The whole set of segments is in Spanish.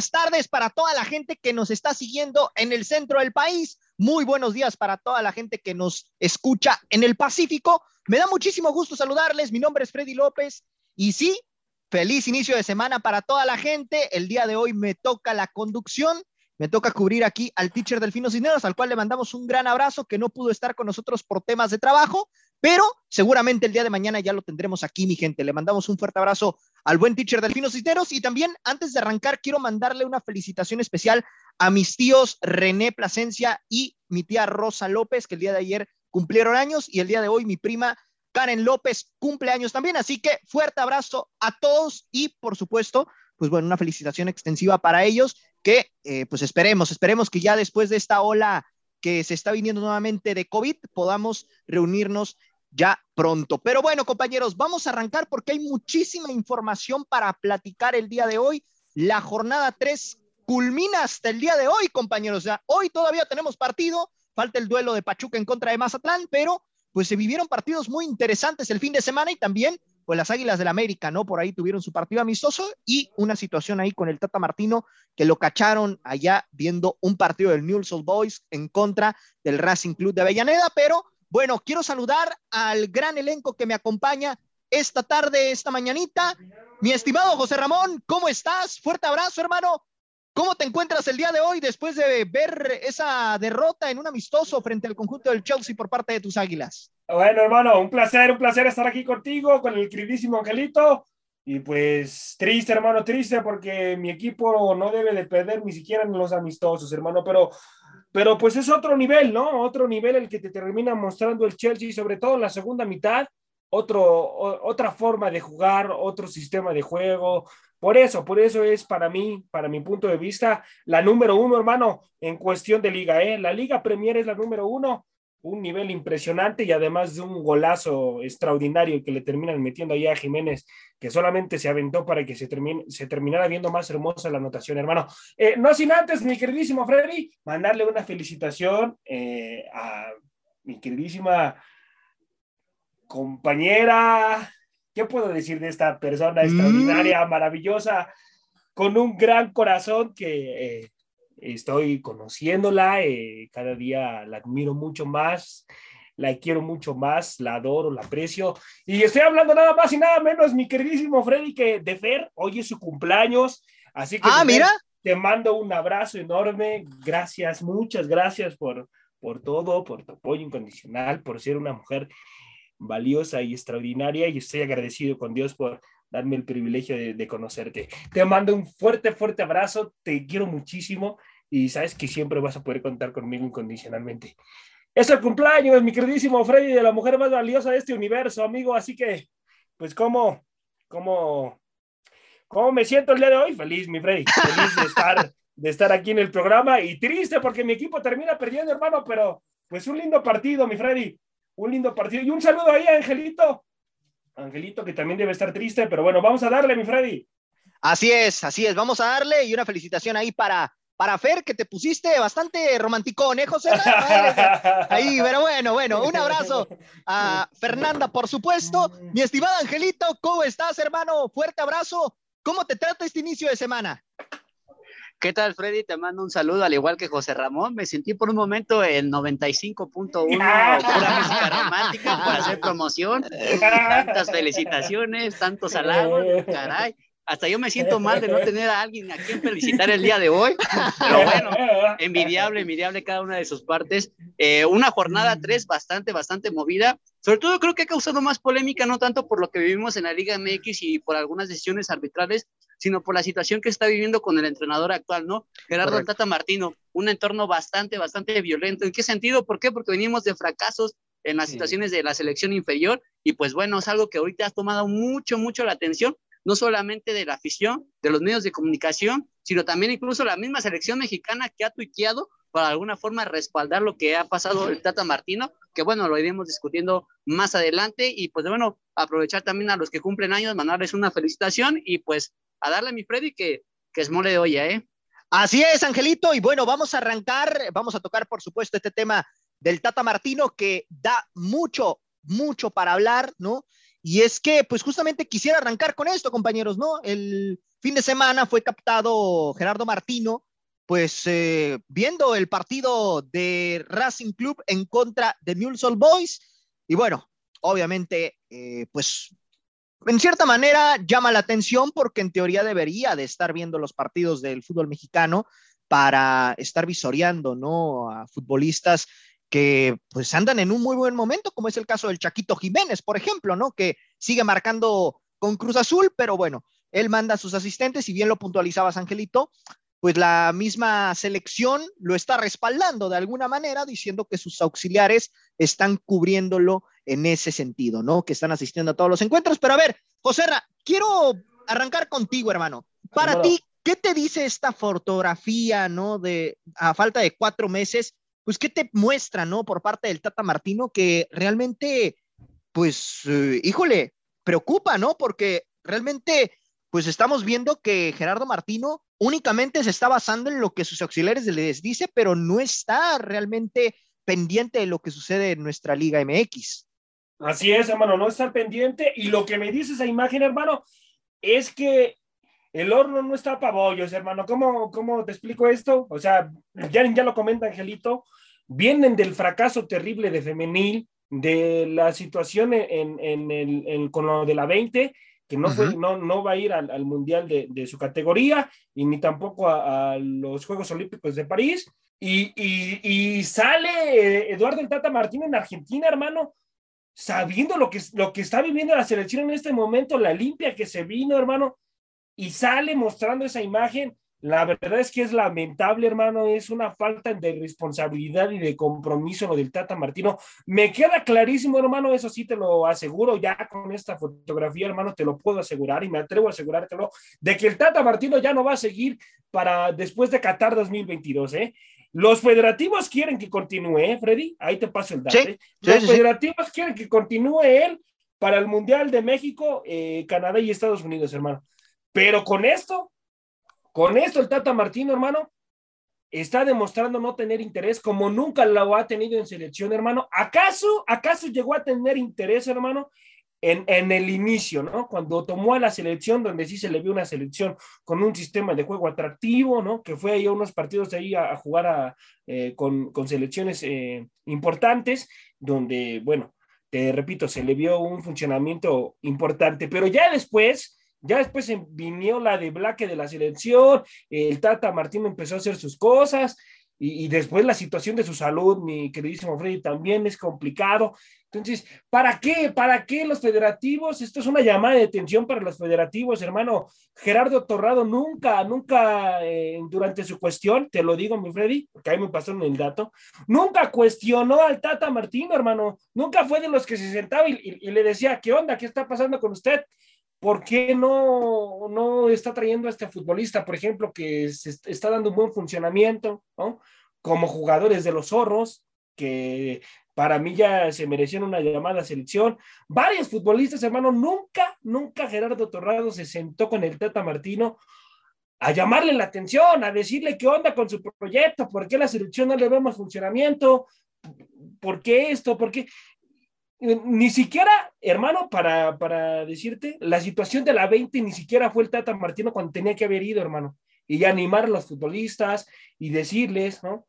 Buenas tardes para toda la gente que nos está siguiendo en el centro del país. Muy buenos días para toda la gente que nos escucha en el Pacífico. Me da muchísimo gusto saludarles. Mi nombre es Freddy López y sí, feliz inicio de semana para toda la gente. El día de hoy me toca la conducción. Me toca cubrir aquí al teacher Delfino Cisneros, al cual le mandamos un gran abrazo que no pudo estar con nosotros por temas de trabajo, pero seguramente el día de mañana ya lo tendremos aquí, mi gente. Le mandamos un fuerte abrazo al buen teacher Delfino Cisneros y también antes de arrancar quiero mandarle una felicitación especial a mis tíos René Plasencia y mi tía Rosa López, que el día de ayer cumplieron años y el día de hoy mi prima Karen López cumple años también. Así que fuerte abrazo a todos y por supuesto, pues bueno, una felicitación extensiva para ellos que eh, pues esperemos, esperemos que ya después de esta ola que se está viniendo nuevamente de COVID podamos reunirnos ya pronto. Pero bueno, compañeros, vamos a arrancar porque hay muchísima información para platicar el día de hoy. La jornada 3 culmina hasta el día de hoy, compañeros. O sea, hoy todavía tenemos partido, falta el duelo de Pachuca en contra de Mazatlán, pero pues se vivieron partidos muy interesantes el fin de semana y también pues las Águilas del América, ¿no? Por ahí tuvieron su partido amistoso y una situación ahí con el Tata Martino que lo cacharon allá viendo un partido del Newell's Old Boys en contra del Racing Club de Avellaneda, pero bueno, quiero saludar al gran elenco que me acompaña esta tarde, esta mañanita. Mi estimado José Ramón, ¿cómo estás? Fuerte abrazo, hermano. ¿Cómo te encuentras el día de hoy después de ver esa derrota en un amistoso frente al conjunto del Chelsea por parte de tus águilas? Bueno, hermano, un placer, un placer estar aquí contigo, con el queridísimo Angelito. Y pues triste, hermano, triste porque mi equipo no debe de perder ni siquiera en los amistosos, hermano, pero pero pues es otro nivel, ¿no? Otro nivel el que te termina mostrando el Chelsea, sobre todo en la segunda mitad, otro, otra forma de jugar, otro sistema de juego. Por eso, por eso es para mí, para mi punto de vista, la número uno, hermano, en cuestión de liga, ¿eh? La Liga Premier es la número uno un nivel impresionante y además de un golazo extraordinario que le terminan metiendo ahí a Jiménez, que solamente se aventó para que se, termine, se terminara viendo más hermosa la anotación, hermano. Eh, no sin antes, mi queridísimo Freddy, mandarle una felicitación eh, a mi queridísima compañera, ¿qué puedo decir de esta persona extraordinaria, mm. maravillosa, con un gran corazón que... Eh, estoy conociéndola, eh, cada día la admiro mucho más, la quiero mucho más, la adoro, la aprecio. Y estoy hablando nada más y nada menos, mi queridísimo Freddy, que de Fer, hoy es su cumpleaños, así que... Ah, mira. Te mando un abrazo enorme, gracias, muchas gracias por, por todo, por tu apoyo incondicional, por ser una mujer valiosa y extraordinaria y estoy agradecido con Dios por darme el privilegio de, de, conocerte. Te mando un fuerte, fuerte abrazo, te quiero muchísimo y sabes que siempre vas a poder contar conmigo incondicionalmente. Es el cumpleaños, mi queridísimo Freddy, de la mujer más valiosa de este universo, amigo. Así que, pues, ¿cómo, cómo, cómo me siento el día de hoy? Feliz, mi Freddy. Feliz de estar, de estar aquí en el programa y triste porque mi equipo termina perdiendo, hermano, pero pues un lindo partido, mi Freddy. Un lindo partido. Y un saludo ahí Angelito. Angelito, que también debe estar triste, pero bueno, vamos a darle, mi Freddy. Así es, así es. Vamos a darle y una felicitación ahí para para Fer, que te pusiste bastante romanticón, ¿eh, José? Ahí, pero bueno, bueno, un abrazo a Fernanda, por supuesto. Mi estimado Angelito, ¿cómo estás, hermano? Fuerte abrazo. ¿Cómo te trata este inicio de semana? ¿Qué tal, Freddy? Te mando un saludo, al igual que José Ramón. Me sentí por un momento en 95.1, pura música romántica, por hacer promoción. Tantas felicitaciones, tantos halagos, caray hasta yo me siento mal de no tener a alguien a quien felicitar el día de hoy, pero bueno, envidiable, envidiable cada una de sus partes. Eh, una jornada 3 bastante, bastante movida. Sobre todo creo que ha causado más polémica, no tanto por lo que vivimos en la Liga MX y por algunas decisiones arbitrales, sino por la situación que está viviendo con el entrenador actual, ¿no? Gerardo Tata Martino, un entorno bastante, bastante violento. ¿En qué sentido? ¿Por qué? Porque venimos de fracasos en las situaciones de la selección inferior y pues bueno, es algo que ahorita ha tomado mucho, mucho la atención, no solamente de la afición, de los medios de comunicación, sino también incluso la misma selección mexicana que ha tuiteado para alguna forma respaldar lo que ha pasado el Tata Martino, que bueno, lo iremos discutiendo más adelante y pues bueno, aprovechar también a los que cumplen años, mandarles una felicitación y pues a darle a mi Freddy que, que es mole de olla, ¿eh? Así es, Angelito, y bueno, vamos a arrancar, vamos a tocar por supuesto este tema del Tata Martino que da mucho, mucho para hablar, ¿no? Y es que, pues justamente quisiera arrancar con esto, compañeros, ¿no? El fin de semana fue captado Gerardo Martino, pues eh, viendo el partido de Racing Club en contra de Newell's Old Boys. Y bueno, obviamente, eh, pues en cierta manera llama la atención porque en teoría debería de estar viendo los partidos del fútbol mexicano para estar visoreando, ¿no? A futbolistas que pues andan en un muy buen momento, como es el caso del Chaquito Jiménez, por ejemplo, ¿no? Que sigue marcando con Cruz Azul, pero bueno, él manda a sus asistentes, y bien lo puntualizabas, Angelito, pues la misma selección lo está respaldando de alguna manera, diciendo que sus auxiliares están cubriéndolo en ese sentido, ¿no? Que están asistiendo a todos los encuentros. Pero a ver, José quiero arrancar contigo, hermano. Para ti, ¿qué te dice esta fotografía, ¿no? De a falta de cuatro meses, pues, ¿qué te muestra, ¿no? Por parte del Tata Martino, que realmente, pues, eh, híjole, preocupa, ¿no? Porque realmente, pues estamos viendo que Gerardo Martino únicamente se está basando en lo que sus auxiliares les dice, pero no está realmente pendiente de lo que sucede en nuestra Liga MX. Así es, hermano, no está pendiente. Y lo que me dice esa imagen, hermano, es que el horno no está para bollos, hermano. ¿Cómo, ¿Cómo te explico esto? O sea, ya, ya lo comenta Angelito, vienen del fracaso terrible de femenil, de la situación en, en, el, con lo de la 20, que no, fue, no, no va a ir al, mundial de, de, su categoría y ni tampoco a, los Juegos Olímpicos de París. Y, y, y, sale Eduardo el Tata Martín en Argentina, hermano, sabiendo lo que, lo que está viviendo la selección en este momento, la limpia que se vino, hermano, y sale mostrando esa imagen. La verdad es que es lamentable, hermano, es una falta de responsabilidad y de compromiso lo del Tata Martino. Me queda clarísimo, hermano, eso sí te lo aseguro ya con esta fotografía, hermano, te lo puedo asegurar y me atrevo a asegurártelo, de que el Tata Martino ya no va a seguir para después de Qatar 2022, ¿eh? Los federativos quieren que continúe, ¿eh, Freddy? Ahí te paso el dato. ¿eh? Los federativos quieren que continúe él para el Mundial de México, eh, Canadá y Estados Unidos, hermano. Pero con esto, con esto el Tata Martino, hermano, está demostrando no tener interés como nunca lo ha tenido en selección, hermano. ¿Acaso, acaso llegó a tener interés, hermano, en, en, el inicio, ¿no? Cuando tomó a la selección, donde sí se le vio una selección con un sistema de juego atractivo, ¿no? Que fue ahí a unos partidos ahí a, jugar a, eh, con, con, selecciones eh, importantes, donde, bueno, te repito, se le vio un funcionamiento importante, pero ya después ya después vino la de Blaque de la selección, el Tata Martín empezó a hacer sus cosas y, después la situación de su salud, mi queridísimo Freddy, también es complicado. Entonces, ¿para qué? ¿Para qué los federativos? Esto es una llamada de atención para los federativos, hermano. Gerardo Torrado nunca, nunca eh, durante su cuestión, te lo digo, mi Freddy, porque ahí me pasaron el dato, nunca cuestionó al Tata Martín, hermano. Nunca fue de los que se sentaba y, y le decía, ¿qué onda? ¿Qué está pasando con usted? ¿Por qué no, no está trayendo a este futbolista, por ejemplo, que está dando un buen funcionamiento. Como jugadores de los zorros, que para mí ya se merecían una llamada selección. Varios futbolistas, hermano, nunca, nunca Gerardo Torrado se sentó con el Tata Martino a llamarle la atención, a decirle qué onda con su proyecto, por qué la selección no le vemos funcionamiento, por qué esto, por qué ni siquiera, hermano, para, para decirte, la situación de la 20 ni siquiera fue el Tata Martino cuando tenía que haber ido, hermano, y animar a los futbolistas y decirles, ¿no?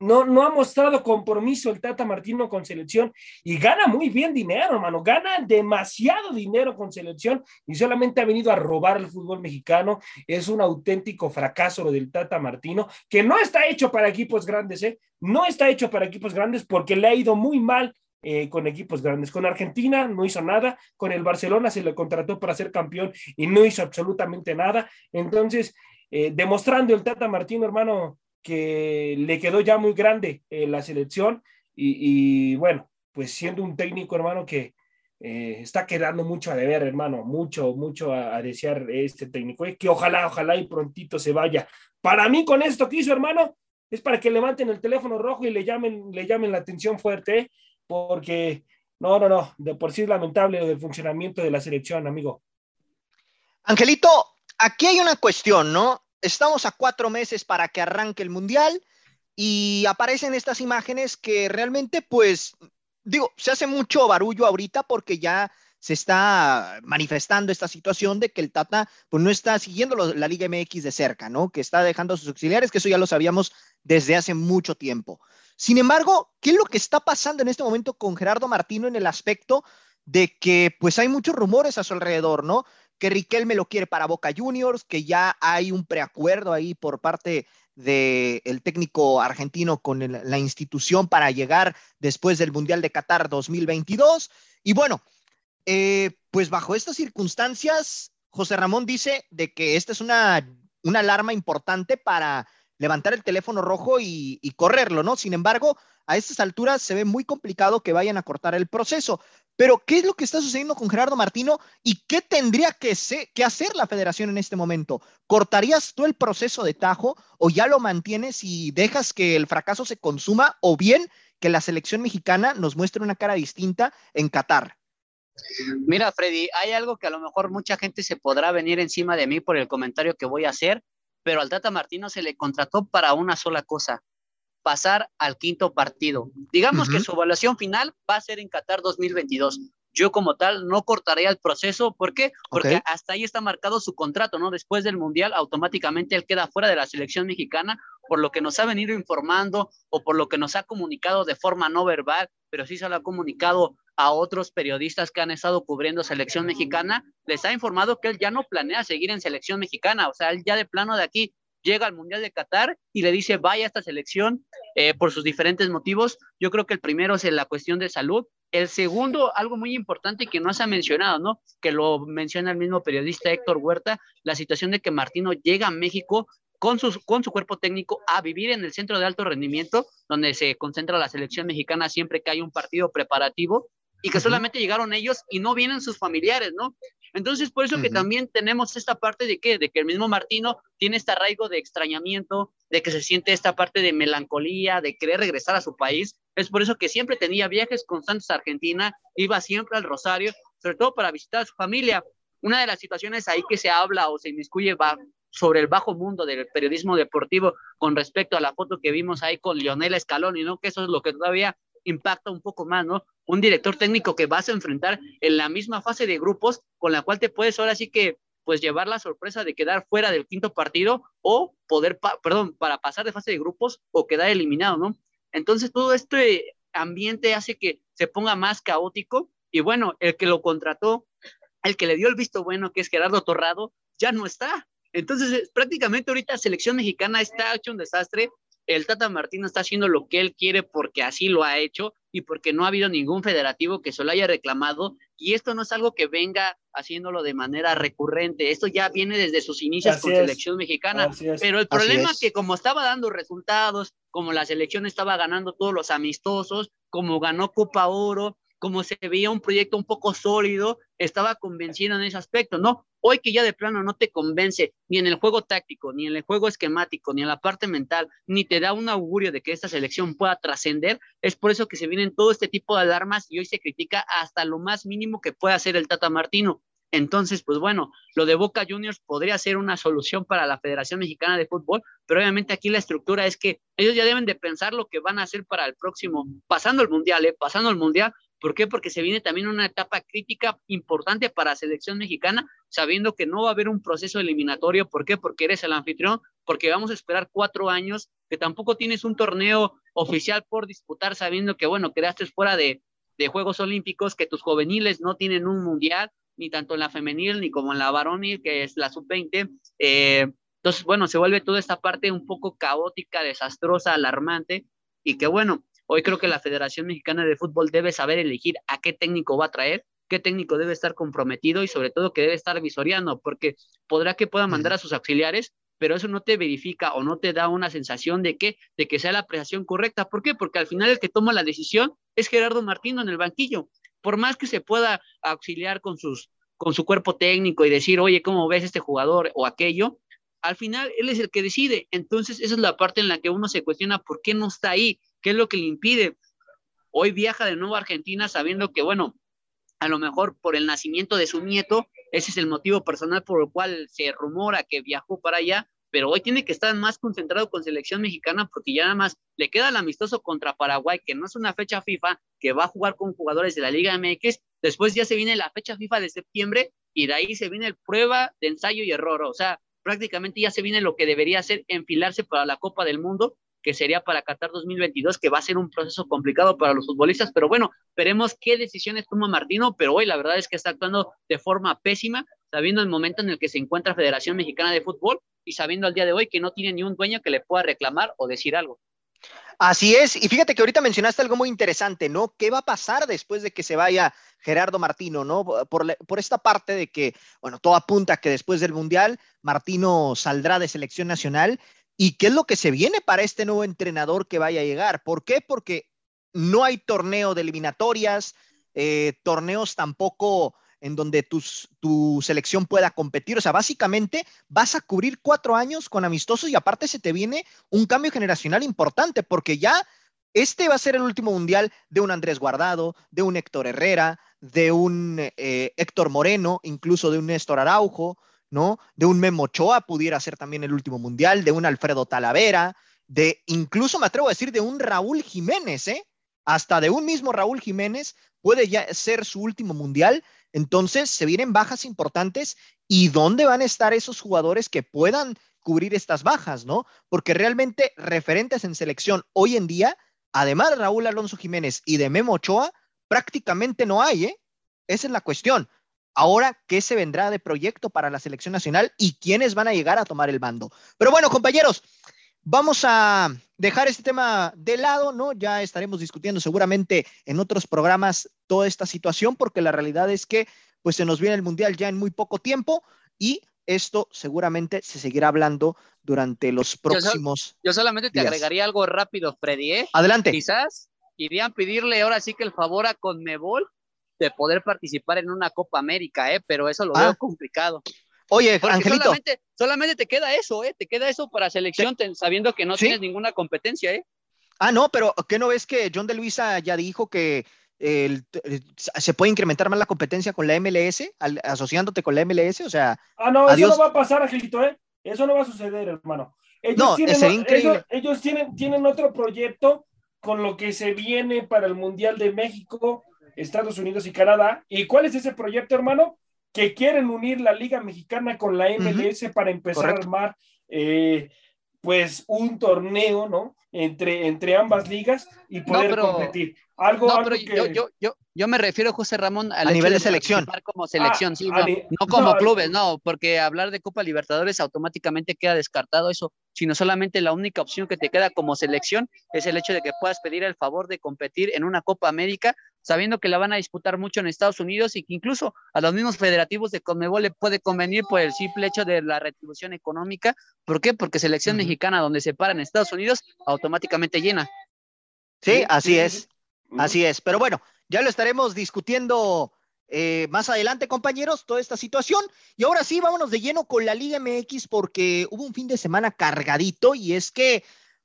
No, no ha mostrado compromiso el Tata Martino con selección y gana muy bien dinero, hermano. Gana demasiado dinero con selección y solamente ha venido a robar el fútbol mexicano. Es un auténtico fracaso lo del Tata Martino, que no está hecho para equipos grandes, ¿eh? No está hecho para equipos grandes porque le ha ido muy mal eh, con equipos grandes. Con Argentina no hizo nada, con el Barcelona se le contrató para ser campeón y no hizo absolutamente nada. Entonces, eh, demostrando el Tata Martino, hermano, que le quedó ya muy grande eh, la selección y, bueno, pues siendo un técnico, hermano, que eh, está quedando mucho a deber, hermano, mucho, mucho a, desear este técnico, y que ojalá, ojalá y prontito se vaya. Para mí con esto que hizo, hermano, es para que levanten el teléfono rojo y le llamen, le llamen la atención fuerte. Porque no, no, no, de por sí es lamentable lo del funcionamiento de la selección, amigo. Angelito, aquí hay una cuestión, ¿no? Estamos a cuatro meses para que arranque el Mundial y aparecen estas imágenes que realmente, pues, digo, se hace mucho barullo ahorita porque ya se está manifestando esta situación de que el Tata pues no está siguiendo la Liga MX de cerca, ¿no? Que está dejando a sus auxiliares, que eso ya lo sabíamos desde hace mucho tiempo. Sin embargo, ¿qué es lo que está pasando en este momento con Gerardo Martino en el aspecto de que pues hay muchos rumores a su alrededor, ¿no? Que Riquelme lo quiere para Boca Juniors, que ya hay un preacuerdo ahí por parte del técnico argentino con la institución para llegar después del Mundial de Qatar 2022. Y bueno, eh, pues bajo estas circunstancias, José Ramón dice de que esta es una, una alarma importante para levantar el teléfono rojo y, correrlo, ¿no? Sin embargo, a estas alturas se ve muy complicado que vayan a cortar el proceso. Pero, ¿qué es lo que está sucediendo con Gerardo Martino y qué tendría que, que, hacer la federación en este momento? ¿Cortarías tú el proceso de tajo o ya lo mantienes y dejas que el fracaso se consuma o bien que la selección mexicana nos muestre una cara distinta en Qatar? Mira, Freddy, hay algo que a lo mejor mucha gente se podrá venir encima de mí por el comentario que voy a hacer, pero al Tata Martino se le contrató para una sola cosa, pasar al quinto partido. Digamos que su evaluación final va a ser en Qatar 2022 yo como tal no cortaría el proceso. ¿Por qué? Porque hasta ahí está marcado su contrato, ¿no? Después del Mundial, automáticamente él queda fuera de la selección mexicana, por lo que nos ha venido informando o por lo que nos ha comunicado de forma no verbal, pero sí se lo ha comunicado a otros periodistas que han estado cubriendo selección mexicana, les ha informado que él ya no planea seguir en selección mexicana, o sea, él ya de plano de aquí llega al Mundial de Qatar y le dice vaya a esta selección eh, por sus diferentes motivos. Yo creo que el primero es la cuestión de salud el segundo, algo muy importante que no se ha mencionado, ¿no? Que lo menciona el mismo periodista Héctor Huerta, la situación de que Martino llega a México con su, con su cuerpo técnico a vivir en el centro de alto rendimiento, donde se concentra la selección mexicana siempre que hay un partido preparativo, y que solamente llegaron ellos y no vienen sus familiares, ¿no? Entonces, por eso que también tenemos esta parte de que, de que el mismo Martino tiene este arraigo de extrañamiento, de que se siente esta parte de melancolía, de querer regresar a su país. Es por eso que siempre tenía viajes constantes a Argentina, iba siempre al Rosario, sobre todo para visitar a su familia. Una de las situaciones ahí que se habla o se inmiscuye va sobre el bajo mundo del periodismo deportivo con respecto a la foto que vimos ahí con Lionel Scaloni, ¿no? Que eso es lo que todavía impacta un poco más, ¿no? Un director técnico que vas a enfrentar en la misma fase de grupos con la cual te puedes ahora sí que pues llevar la sorpresa de quedar fuera del quinto partido o poder, perdón, para pasar de fase de grupos o quedar eliminado, ¿no? Entonces todo este ambiente hace que se ponga más caótico y bueno, el que lo contrató, el que le dio el visto bueno, que es Gerardo Torrado, ya no está. Entonces, prácticamente ahorita selección mexicana está hecho un desastre el Tata Martino está haciendo lo que él quiere porque así lo ha hecho y porque no ha habido ningún federativo que se lo haya reclamado. Y esto no es algo que venga haciéndolo de manera recurrente. Esto ya viene desde sus inicios con selección mexicana. Pero el problema es que como estaba dando resultados, como la selección estaba ganando todos los amistosos, como ganó Copa Oro, como se veía un proyecto un poco sólido, estaba convencido en ese aspecto, ¿no? Hoy que ya de plano no te convence ni en el juego táctico, ni en el juego esquemático, ni en la parte mental, ni te da un augurio de que esta selección pueda trascender, es por eso que se vienen todo este tipo de alarmas y hoy se critica hasta lo más mínimo que pueda hacer el Tata Martino. Entonces, pues bueno, lo de Boca Juniors podría ser una solución para la Federación Mexicana de Fútbol, pero obviamente aquí la estructura es que ellos ya deben de pensar lo que van a hacer para el próximo, pasando el Mundial, ¿eh? pasando el Mundial, ¿Por qué? Porque se viene también una etapa crítica importante para la selección mexicana, sabiendo que no va a haber un proceso eliminatorio. ¿Por qué? Porque eres el anfitrión, porque vamos a esperar cuatro años, que tampoco tienes un torneo oficial por disputar, sabiendo que, bueno, quedaste fuera de, Juegos Olímpicos, que tus juveniles no tienen un mundial, ni tanto en la femenil ni como en la varonil, que es la sub-20. Eh, entonces, bueno, se vuelve toda esta parte un poco caótica, desastrosa, alarmante, y que, bueno, Hoy creo que la Federación Mexicana de Fútbol debe saber elegir a qué técnico va a traer, qué técnico debe estar comprometido y sobre todo que debe estar visoreando, porque podrá que pueda mandar a sus auxiliares, pero eso no te verifica o no te da una sensación de que, de que sea la apreciación correcta. ¿Por qué? Porque al final el que toma la decisión es Gerardo Martino en el banquillo. Por más que se pueda auxiliar con, sus, con su cuerpo técnico y decir, oye, ¿cómo ves este jugador o aquello? Al final él es el que decide. Entonces esa es la parte en la que uno se cuestiona por qué no está ahí, qué es lo que le impide. Hoy viaja de nuevo a Argentina sabiendo que, bueno, a lo mejor por el nacimiento de su nieto, ese es el motivo personal por el cual se rumora que viajó para allá, pero hoy tiene que estar más concentrado con selección mexicana porque ya nada más le queda el amistoso contra Paraguay, que no es una fecha FIFA, que va a jugar con jugadores de la Liga MX, después ya se viene la fecha FIFA de septiembre y de ahí se viene el prueba de ensayo y error, o sea, prácticamente ya se viene lo que debería ser enfilarse para la Copa del Mundo que sería para Qatar 2022, que va a ser un proceso complicado para los futbolistas, pero bueno, veremos qué decisiones toma Martino, pero hoy la verdad es que está actuando de forma pésima, sabiendo el momento en el que se encuentra Federación Mexicana de Fútbol y sabiendo al día de hoy que no tiene ni un dueño que le pueda reclamar o decir algo. Así es, y fíjate que ahorita mencionaste algo muy interesante, ¿no? ¿Qué va a pasar después de que se vaya Gerardo Martino, ¿no? Por, por esta parte de que, bueno, todo apunta a que después del Mundial Martino saldrá de selección nacional ¿Y qué es lo que se viene para este nuevo entrenador que vaya a llegar? ¿Por qué? Porque no hay torneo de eliminatorias, eh, torneos tampoco en donde tu selección pueda competir. O sea, básicamente vas a cubrir cuatro años con amistosos y aparte se te viene un cambio generacional importante porque ya este va a ser el último mundial de un Andrés Guardado, de un Héctor Herrera, de un eh, Héctor Moreno, incluso de un Néstor Araujo. ¿No? De un Memo Ochoa pudiera ser también el último mundial, de un Alfredo Talavera, de incluso me atrevo a decir de un Raúl Jiménez, ¿eh? Hasta de un mismo Raúl Jiménez puede ya ser su último mundial. Entonces se vienen bajas importantes y dónde van a estar esos jugadores que puedan cubrir estas bajas, ¿no? Porque realmente referentes en selección hoy en día, además de Raúl Alonso Jiménez y de Memo Ochoa, prácticamente no hay, ¿eh? Esa es la cuestión. Ahora, ¿qué se vendrá de proyecto para la selección nacional y quiénes van a llegar a tomar el mando? Pero bueno, compañeros, vamos a dejar este tema de lado, ¿no? Ya estaremos discutiendo seguramente en otros programas toda esta situación, porque la realidad es que pues se nos viene el Mundial ya en muy poco tiempo y esto seguramente se seguirá hablando durante los próximos. Yo, solamente te agregaría algo rápido, Freddy. ¿eh? Adelante. Quizás irían pedirle ahora sí que el favor a Conmebol de poder participar en una Copa América, ¿eh? pero eso lo veo ah. complicado. Oye, Angelito. Solamente, te queda eso, ¿eh? Te queda eso para selección, sabiendo que no tienes ninguna competencia, ¿eh? Ah, no, pero ¿qué no ves que John de Luisa ya dijo que se puede incrementar más la competencia con la MLS, asociándote con la MLS? O sea. Ah, no, eso no va a pasar, Angelito, ¿eh? Eso no va a suceder, hermano. Ellos no, tienen, increíble. ellos tienen, tienen otro proyecto con lo que se viene para el Mundial de México Estados Unidos y Canadá. ¿Y cuál es ese proyecto, hermano? Que quieren unir la Liga Mexicana con la MLS para empezar a armar eh, pues un torneo, ¿no? Entre, entre ambas ligas y poder competir. Algo, no, pero yo, yo, yo, yo, me refiero, José Ramón, a nivel de, selección. Como selección, sí, ah, no, como clubes, no, porque hablar de Copa Libertadores automáticamente queda descartado eso, sino solamente la única opción que te queda como selección es el hecho de que puedas pedir el favor de competir en una Copa América, sabiendo que la van a disputar mucho en Estados Unidos y que incluso a los mismos federativos de Conmebol le puede convenir por el simple hecho de la retribución económica. ¿Por qué? Porque selección mexicana donde se para en Estados Unidos automáticamente llena. Sí, así es. Así es, pero bueno, ya lo estaremos discutiendo eh, más adelante, compañeros, toda esta situación. Y ahora sí, vámonos de lleno con la Liga MX porque hubo un fin de semana cargadito y es que,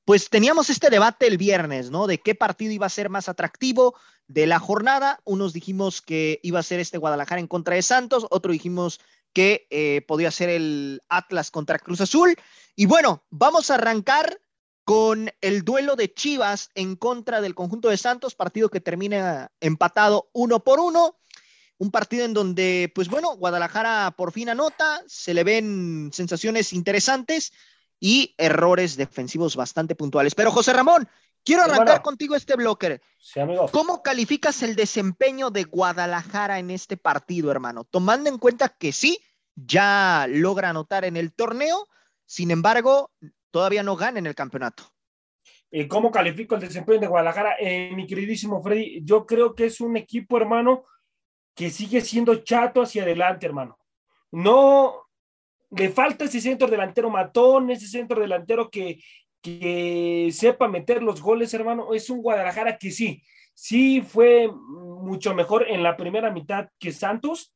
pues teníamos este debate el viernes, ¿no? De qué partido iba a ser más atractivo de la jornada. Unos dijimos que iba a ser este Guadalajara en contra de Santos, otro dijimos que eh, podía ser el Atlas contra Cruz Azul. Y bueno, vamos a arrancar con el duelo de Chivas en contra del conjunto de Santos, partido que termina empatado uno por uno. Un partido en donde, pues bueno, Guadalajara por fin anota, se le ven sensaciones interesantes y errores defensivos bastante puntuales. Pero José Ramón, quiero arrancar contigo este bloque. Sí, amigo. ¿Cómo calificas el desempeño de Guadalajara en este partido, hermano? Tomando en cuenta que sí, ya logra anotar en el torneo, sin embargo, todavía no gana en el campeonato. Eh, ¿Cómo califico el desempeño de Guadalajara? Eh, mi queridísimo Freddy, yo creo que es un equipo, hermano, que sigue siendo chato hacia adelante, hermano. No, le falta ese centro delantero matón, ese centro delantero que, que sepa meter los goles, hermano. Es un Guadalajara que sí, sí fue mucho mejor en la primera mitad que Santos.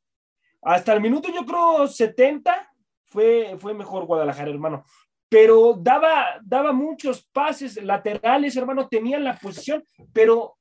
Hasta el minuto, yo creo, 70 fue, fue mejor Guadalajara, hermano. Pero daba, daba muchos pases laterales, hermano, tenían la posición, pero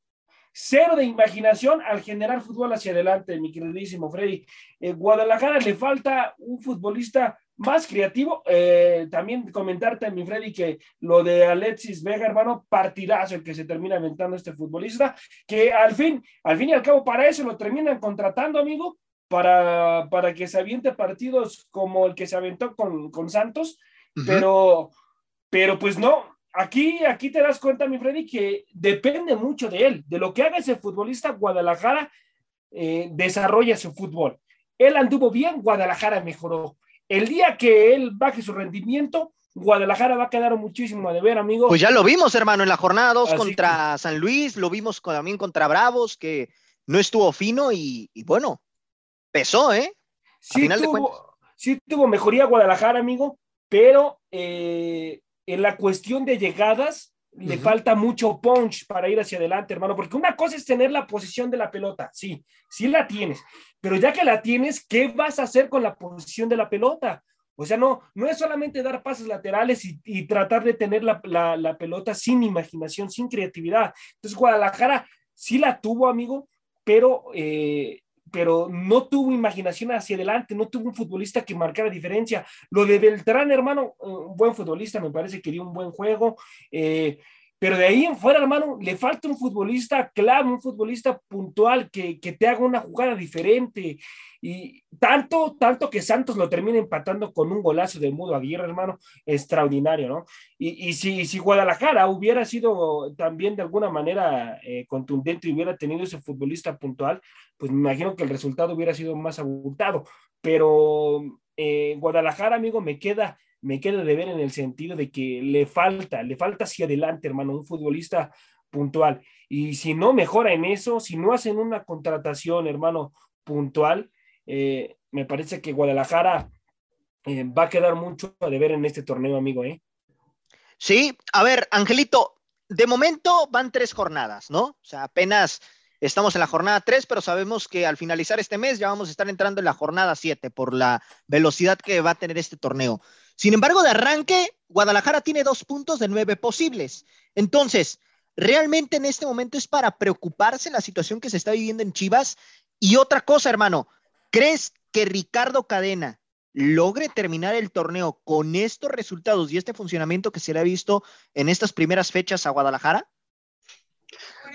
cero de imaginación al generar fútbol hacia adelante, mi queridísimo Freddy. Eh, Guadalajara le falta un futbolista más creativo. Eh, también comentarte, mi Freddy, que lo de Alexis Vega, hermano, partidazo el que se termina aventando este futbolista, que al fin, al fin y al cabo, para eso lo terminan contratando, amigo, para, para que se aviente partidos como el que se aventó con, con Santos, pero, pero pues no, aquí, aquí te das cuenta, mi Freddy, que depende mucho de él, de lo que haga ese futbolista, Guadalajara eh, desarrolla su fútbol. Él anduvo bien, Guadalajara mejoró. El día que él baje su rendimiento, Guadalajara va a quedar muchísimo a deber, amigo. Pues ya lo vimos, hermano, en la jornada 2 contra San Luis, lo vimos también contra Bravos, que no estuvo fino y, bueno, pesó, ¿eh? Sí tuvo, sí tuvo mejoría Guadalajara, amigo, pero eh, en la cuestión de llegadas le falta mucho punch para ir hacia adelante, hermano, porque una cosa es tener la posición de la pelota, sí, sí la tienes, pero ya que la tienes, ¿qué vas a hacer con la posición de la pelota? O sea, no, no es solamente dar pases laterales y, tratar de tener la, la, pelota sin imaginación, sin creatividad. Entonces, Guadalajara sí la tuvo, amigo, pero eh, pero no tuvo imaginación hacia adelante, no tuvo un futbolista que marcara diferencia. Lo de Beltrán, hermano, buen futbolista, me parece que dio un buen juego, eh, pero de ahí en fuera, hermano, le falta un futbolista clave, un futbolista puntual que, que, te haga una jugada diferente. Y tanto, tanto que Santos lo termina empatando con un golazo de Mudo Aguirre, hermano, extraordinario, ¿no? Y, y si, si, Guadalajara hubiera sido también de alguna manera eh, contundente y hubiera tenido ese futbolista puntual, pues me imagino que el resultado hubiera sido más abultado. Pero eh, Guadalajara, amigo, me queda me queda de ver en el sentido de que le falta, le falta hacia adelante, hermano, un futbolista puntual. Y si no mejora en eso, si no hacen una contratación, hermano, puntual, eh, me parece que Guadalajara eh, va a quedar mucho de ver en este torneo, amigo, ¿eh? Sí, a ver, Angelito, de momento van tres jornadas, ¿no? O sea, apenas estamos en la jornada tres, pero sabemos que al finalizar este mes ya vamos a estar entrando en la jornada siete por la velocidad que va a tener este torneo. Sin embargo, de arranque, Guadalajara tiene dos puntos de nueve posibles. Entonces, realmente en este momento es para preocuparse la situación que se está viviendo en Chivas. Y otra cosa, hermano, ¿crees que Ricardo Cadena logre terminar el torneo con estos resultados y este funcionamiento que se le ha visto en estas primeras fechas a Guadalajara?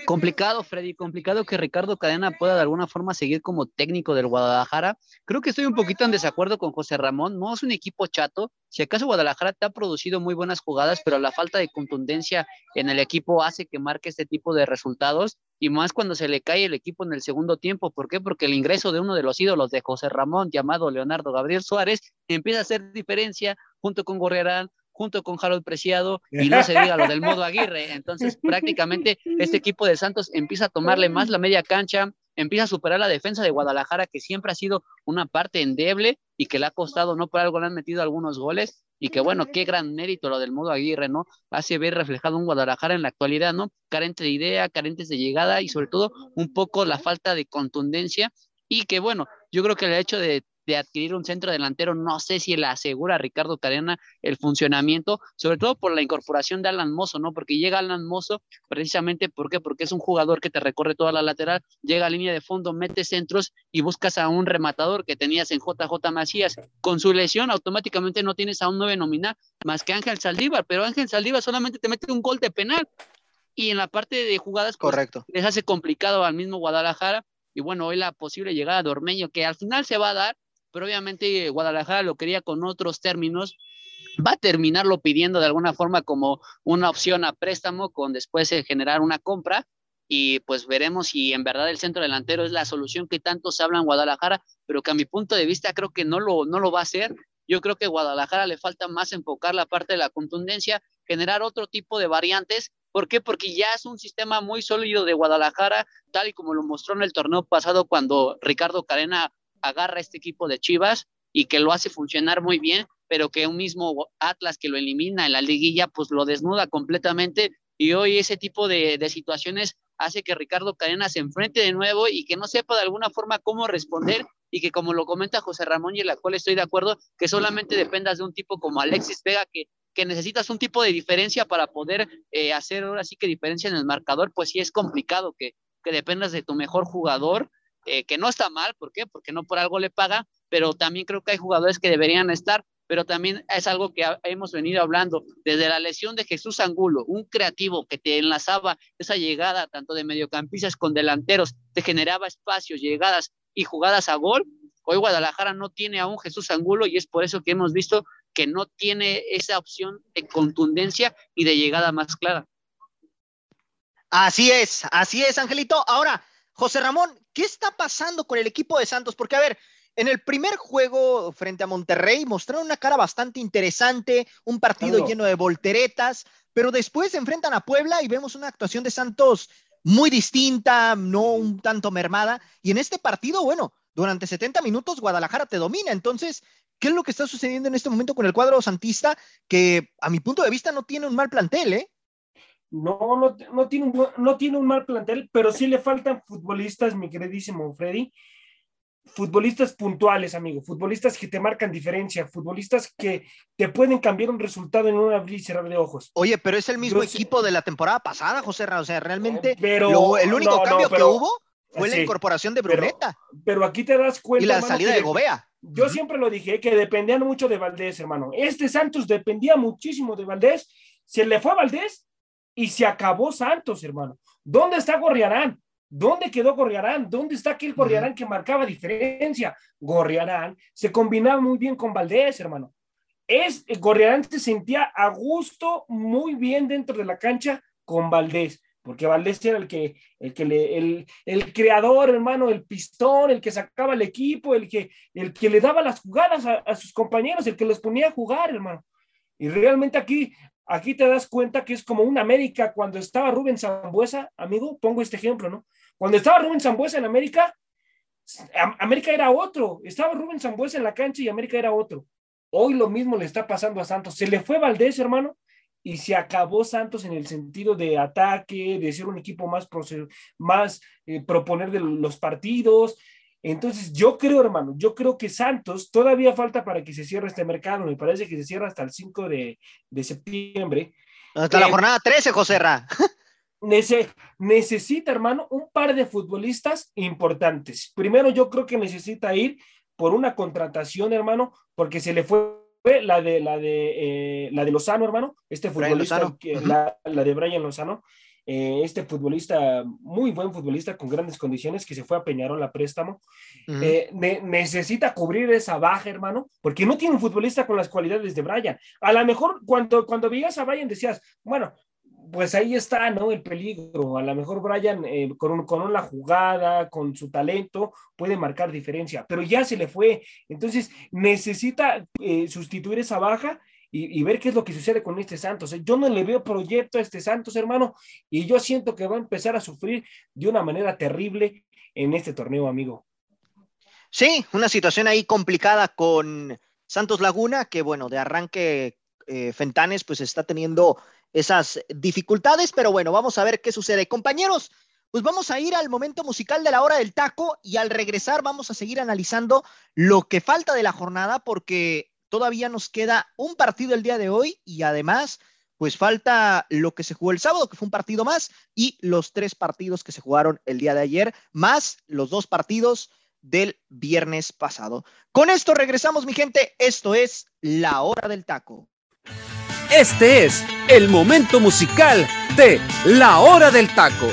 Complicado, Freddy, complicado que Ricardo Cadena pueda de alguna forma seguir como técnico del Guadalajara. Creo que estoy un poquito en desacuerdo con José Ramón. No es un equipo chato. Si acaso Guadalajara te ha producido muy buenas jugadas, pero la falta de contundencia en el equipo hace que marque este tipo de resultados y más cuando se le cae el equipo en el segundo tiempo. ¿Por qué? Porque el ingreso de uno de los ídolos de José Ramón, llamado Leonardo Gabriel Suárez, empieza a hacer diferencia junto con Gorrerán, junto con Harold Preciado y no se diga lo del modo Aguirre. Entonces, prácticamente este equipo de Santos empieza a tomarle más la media cancha, empieza a superar la defensa de Guadalajara, que siempre ha sido una parte endeble y que le ha costado, no por algo le han metido algunos goles. Y que bueno, qué gran mérito lo del modo Aguirre, ¿no? Hace ver reflejado un Guadalajara en la actualidad, ¿no? Carente de idea, carentes de llegada y sobre todo un poco la falta de contundencia. Y que bueno, yo creo que el hecho de de adquirir un centro delantero, no sé si le asegura a Ricardo Cadena el funcionamiento, sobre todo por la incorporación de Alan Mozo, ¿no? Porque llega Alan Mozo precisamente, ¿por qué? Porque es un jugador que te recorre toda la lateral, llega a línea de fondo, mete centros y buscas a un rematador que tenías en JJ Macías. Con su lesión, automáticamente no tienes a un nueve nominal más que Ángel Saldívar, pero Ángel Saldívar solamente te mete un gol de penal. Y en la parte de jugadas, pues, Correcto. les hace complicado al mismo Guadalajara. Y bueno, hoy la posible llegada de Ormeño, que al final se va a dar, pero obviamente Guadalajara lo quería con otros términos, va a terminarlo pidiendo de alguna forma como una opción a préstamo con después de generar una compra y pues veremos si en verdad el centro delantero es la solución que tanto se habla en Guadalajara, pero que a mi punto de vista creo que no lo, no lo va a hacer. Yo creo que a Guadalajara le falta más enfocar la parte de la contundencia, generar otro tipo de variantes. ¿Por qué? Porque ya es un sistema muy sólido de Guadalajara, tal y como lo mostró en el torneo pasado cuando Ricardo Carena agarra este equipo de Chivas y que lo hace funcionar muy bien, pero que un mismo Atlas que lo elimina en la liguilla, pues lo desnuda completamente. Y hoy ese tipo de, situaciones hace que Ricardo Cadena se enfrente de nuevo y que no sepa de alguna forma cómo responder y que como lo comenta José Ramón y en la cual estoy de acuerdo, que solamente dependas de un tipo como Alexis Vega que que necesitas un tipo de diferencia para poder eh, hacer ahora sí que diferencia en el marcador, pues sí es complicado que, que dependas de tu mejor jugador, eh, que no está mal, ¿por qué? Porque no por algo le paga, pero también creo que hay jugadores que deberían estar, pero también es algo que hemos venido hablando desde la lesión de Jesús Angulo, un creativo que te enlazaba esa llegada tanto de mediocampistas con delanteros, te generaba espacios, llegadas y jugadas a gol. Hoy Guadalajara no tiene a un Jesús Angulo y es por eso que hemos visto que no tiene esa opción de contundencia y de llegada más clara. Así es, así es, Angelito. Ahora, José Ramón, ¿qué está pasando con el equipo de Santos? Porque, a ver, en el primer juego frente a Monterrey mostraron una cara bastante interesante, un partido lleno de volteretas, pero después se enfrentan a Puebla y vemos una actuación de Santos muy distinta, no un tanto mermada. Y en este partido, bueno, durante 70 minutos Guadalajara te domina. Entonces, ¿qué es lo que está sucediendo en este momento con el cuadro santista? Que a mi punto de vista no tiene un mal plantel, ¿eh? No, no, no, tiene un, no tiene un mal plantel, pero sí le faltan futbolistas, mi queridísimo Freddy. Futbolistas puntuales, amigo, futbolistas que te marcan diferencia, futbolistas que te pueden cambiar un resultado en un abrir y cerrar de ojos. Oye, pero es el mismo equipo de la temporada pasada, José O sea, realmente pero, el único cambio que hubo fue la incorporación de Bruneta. Pero, aquí te das cuenta. Y la salida de Gobea. Yo siempre lo dije, que dependían mucho de Valdés, hermano. Este Santos dependía muchísimo de Valdés. Se le fue a Valdés y se acabó Santos, hermano. ¿Dónde está Gorriarán? ¿Dónde quedó Gorriarán? ¿Dónde está aquel Gorriarán que marcaba diferencia? Gorriarán se combinaba muy bien con Valdés, hermano. Es, Gorriarán se sentía a gusto muy bien dentro de la cancha con Valdés, porque Valdés era el que, el que le, el, el creador, hermano, el pistón, el que sacaba el equipo, el que, el que le daba las jugadas a, a sus compañeros, el que los ponía a jugar, hermano. Y realmente aquí Aquí te das cuenta que es como un América cuando estaba Rubén Zambuesa, amigo, pongo este ejemplo, ¿no? Cuando estaba Rubén Zambuesa en América, América era otro, estaba Rubén Zambuesa en la cancha y América era otro. Hoy lo mismo le está pasando a Santos. Se le fue Valdés, hermano, y se acabó Santos en el sentido de ataque, de ser un equipo más, más eh, proponer de los partidos, entonces, yo creo, hermano, yo creo que Santos todavía falta para que se cierre este mercado. Me parece que se cierra hasta el 5 de, septiembre. Hasta la eh, jornada 13, José Ra. necesita, hermano, un par de futbolistas importantes. Primero, yo creo que necesita ir por una contratación, hermano, porque se le fue la de la de eh, la de Lozano, hermano, este futbolista, la, la, de Brian Lozano, eh, este futbolista, muy buen futbolista con grandes condiciones, que se fue a Peñarol a préstamo, eh, necesita cubrir esa baja, hermano, porque no tiene un futbolista con las cualidades de Brian. A lo mejor cuando, cuando veías a Brian decías, bueno, pues ahí está, ¿no? El peligro. A lo mejor Brian, eh, con, con, una jugada, con su talento, puede marcar diferencia, pero ya se le fue. Entonces, necesita sustituir esa baja y, ver qué es lo que sucede con este Santos. ¿eh? Yo no le veo proyecto a este Santos, hermano, y yo siento que va a empezar a sufrir de una manera terrible en este torneo, amigo. Sí, una situación ahí complicada con Santos Laguna, que bueno, de arranque eh, Fentanes pues está teniendo esas dificultades, pero bueno, vamos a ver qué sucede. Compañeros, pues vamos a ir al momento musical de la hora del taco y al regresar vamos a seguir analizando lo que falta de la jornada porque Todavía nos queda un partido el día de hoy y además, pues falta lo que se jugó el sábado, que fue un partido más, y los tres partidos que se jugaron el día de ayer, más los dos partidos del viernes pasado. Con esto regresamos, mi gente. Esto es La Hora del Taco. Este es el momento musical de La Hora del Taco.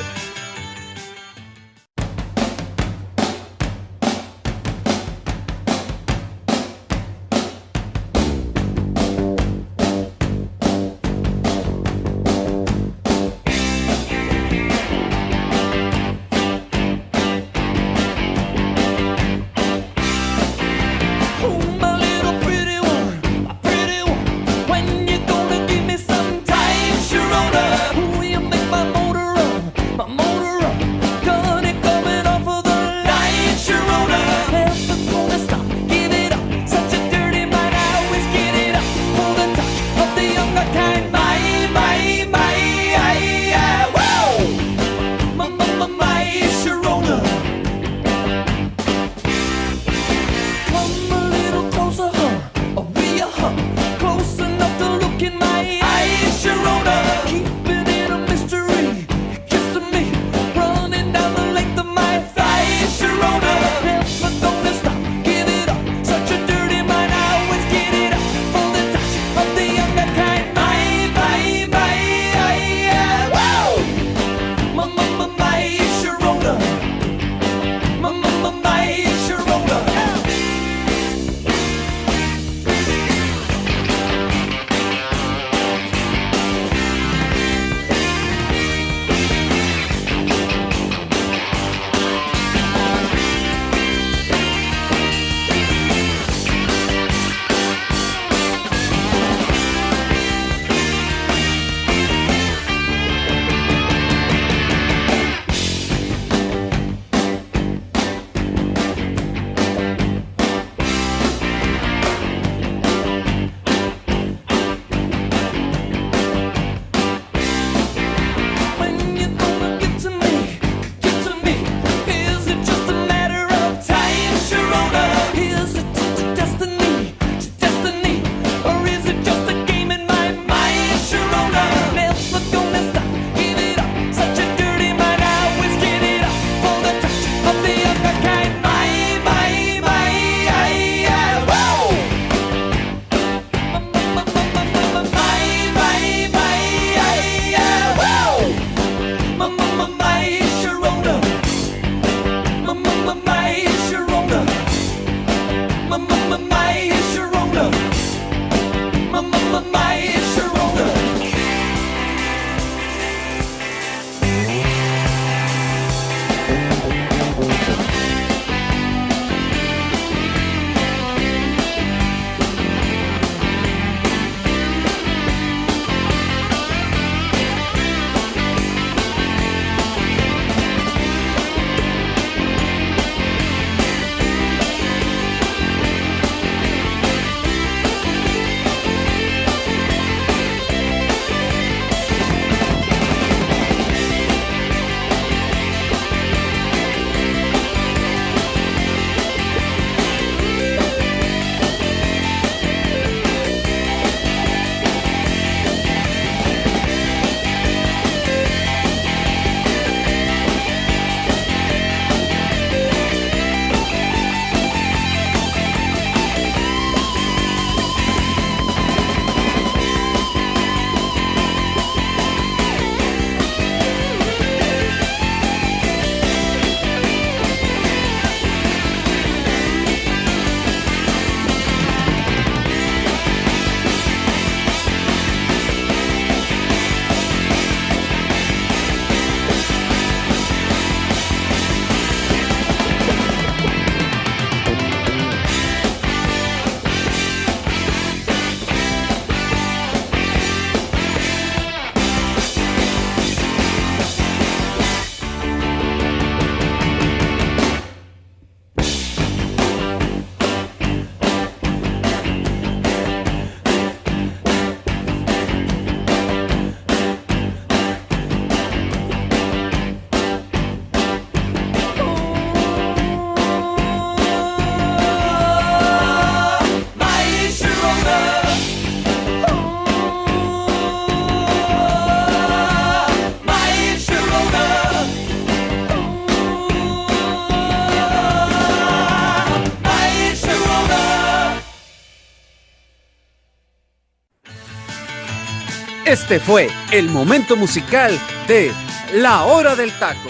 Este fue el momento musical de La Hora del Taco.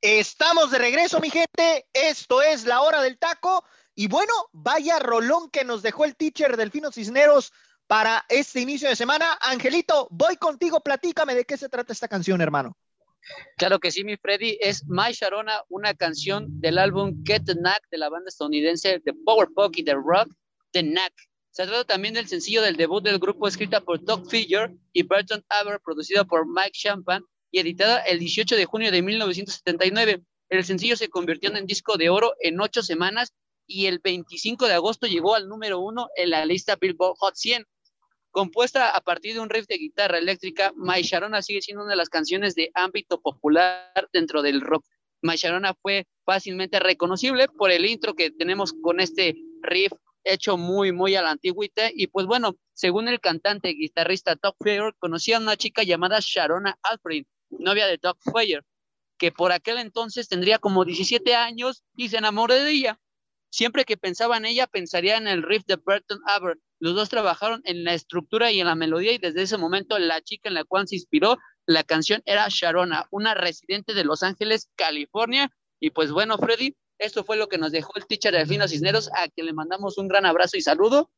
Estamos de regreso, mi gente. Esto es La Hora del Taco. Y bueno, vaya rolón que nos dejó el teacher Delfino Cisneros para este inicio de semana. Angelito, voy contigo, platícame de qué se trata esta canción, hermano. Claro que sí, mi Freddy. Es My Sharona, una canción del álbum Get the Knack de la banda estadounidense de Power Pop y de Rock, The Knack. Se trata también del sencillo del debut del grupo escrita por Doug Figure y Burton Aber, producida por Mike Champagne y editada el 18 de junio de 1979. El sencillo se convirtió en disco de oro en ocho semanas y el 25 de agosto llegó al número uno en la lista Billboard Hot 100. Compuesta a partir de un riff de guitarra eléctrica, My Sharona sigue siendo una de las canciones de ámbito popular dentro del rock. My Sharona fue fácilmente reconocible por el intro que tenemos con este riff hecho muy, muy a la antigüita. Y pues bueno, según el cantante y guitarrista Doug Fair, conocía a una chica llamada Sharona Alfred, novia de Doug Fair, que por aquel entonces tendría como 17 años y se enamoró de ella. Siempre que pensaba en ella, pensaría en el riff de Burton Aber. Los dos trabajaron en la estructura y en la melodía y desde ese momento la chica en la cual se inspiró la canción era Sharona, una residente de Los Ángeles, California. Y pues bueno, Freddy, esto fue lo que nos dejó el teacher de Fino Cisneros, a quien le mandamos un gran abrazo y saludo.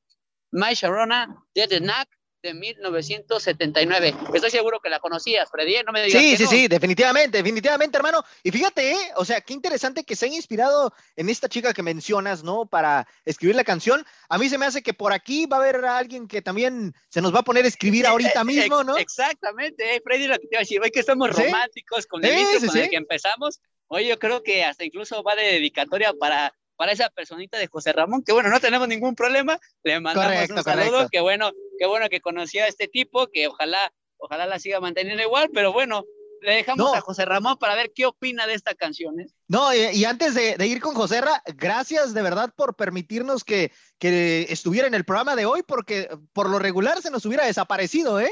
My Sharona de The Knack de 1979. Estoy seguro que la conocías, Freddy, ¿eh? no me digas Sí, sí, no. sí, definitivamente, definitivamente, hermano. Y fíjate, ¿eh? o sea, qué interesante que se haya inspirado en esta chica que mencionas, ¿no? Para escribir la canción. A mí se me hace que por aquí va a haber alguien que también se nos va a poner a escribir ahorita mismo, ¿no? Exactamente, eh, Freddy, lo que te iba a decir, hoy que Sí. románticos con el Sí, sí, con sí. el que empezamos. Hoy yo creo que hasta incluso va de dedicatoria para, para esa personita de José Ramón, que bueno, no tenemos ningún problema, le mandamos Correcto, un saludo, correcto. que bueno, qué bueno que conocía a este tipo, que ojalá, ojalá la siga manteniendo igual, pero bueno, le dejamos No. a José Ramón para ver qué opina de esta canción. ¿eh? No, y, y antes de, de ir con Joserra, gracias de verdad por permitirnos que, que estuviera en el programa de hoy, porque por lo regular se nos hubiera desaparecido, ¿eh?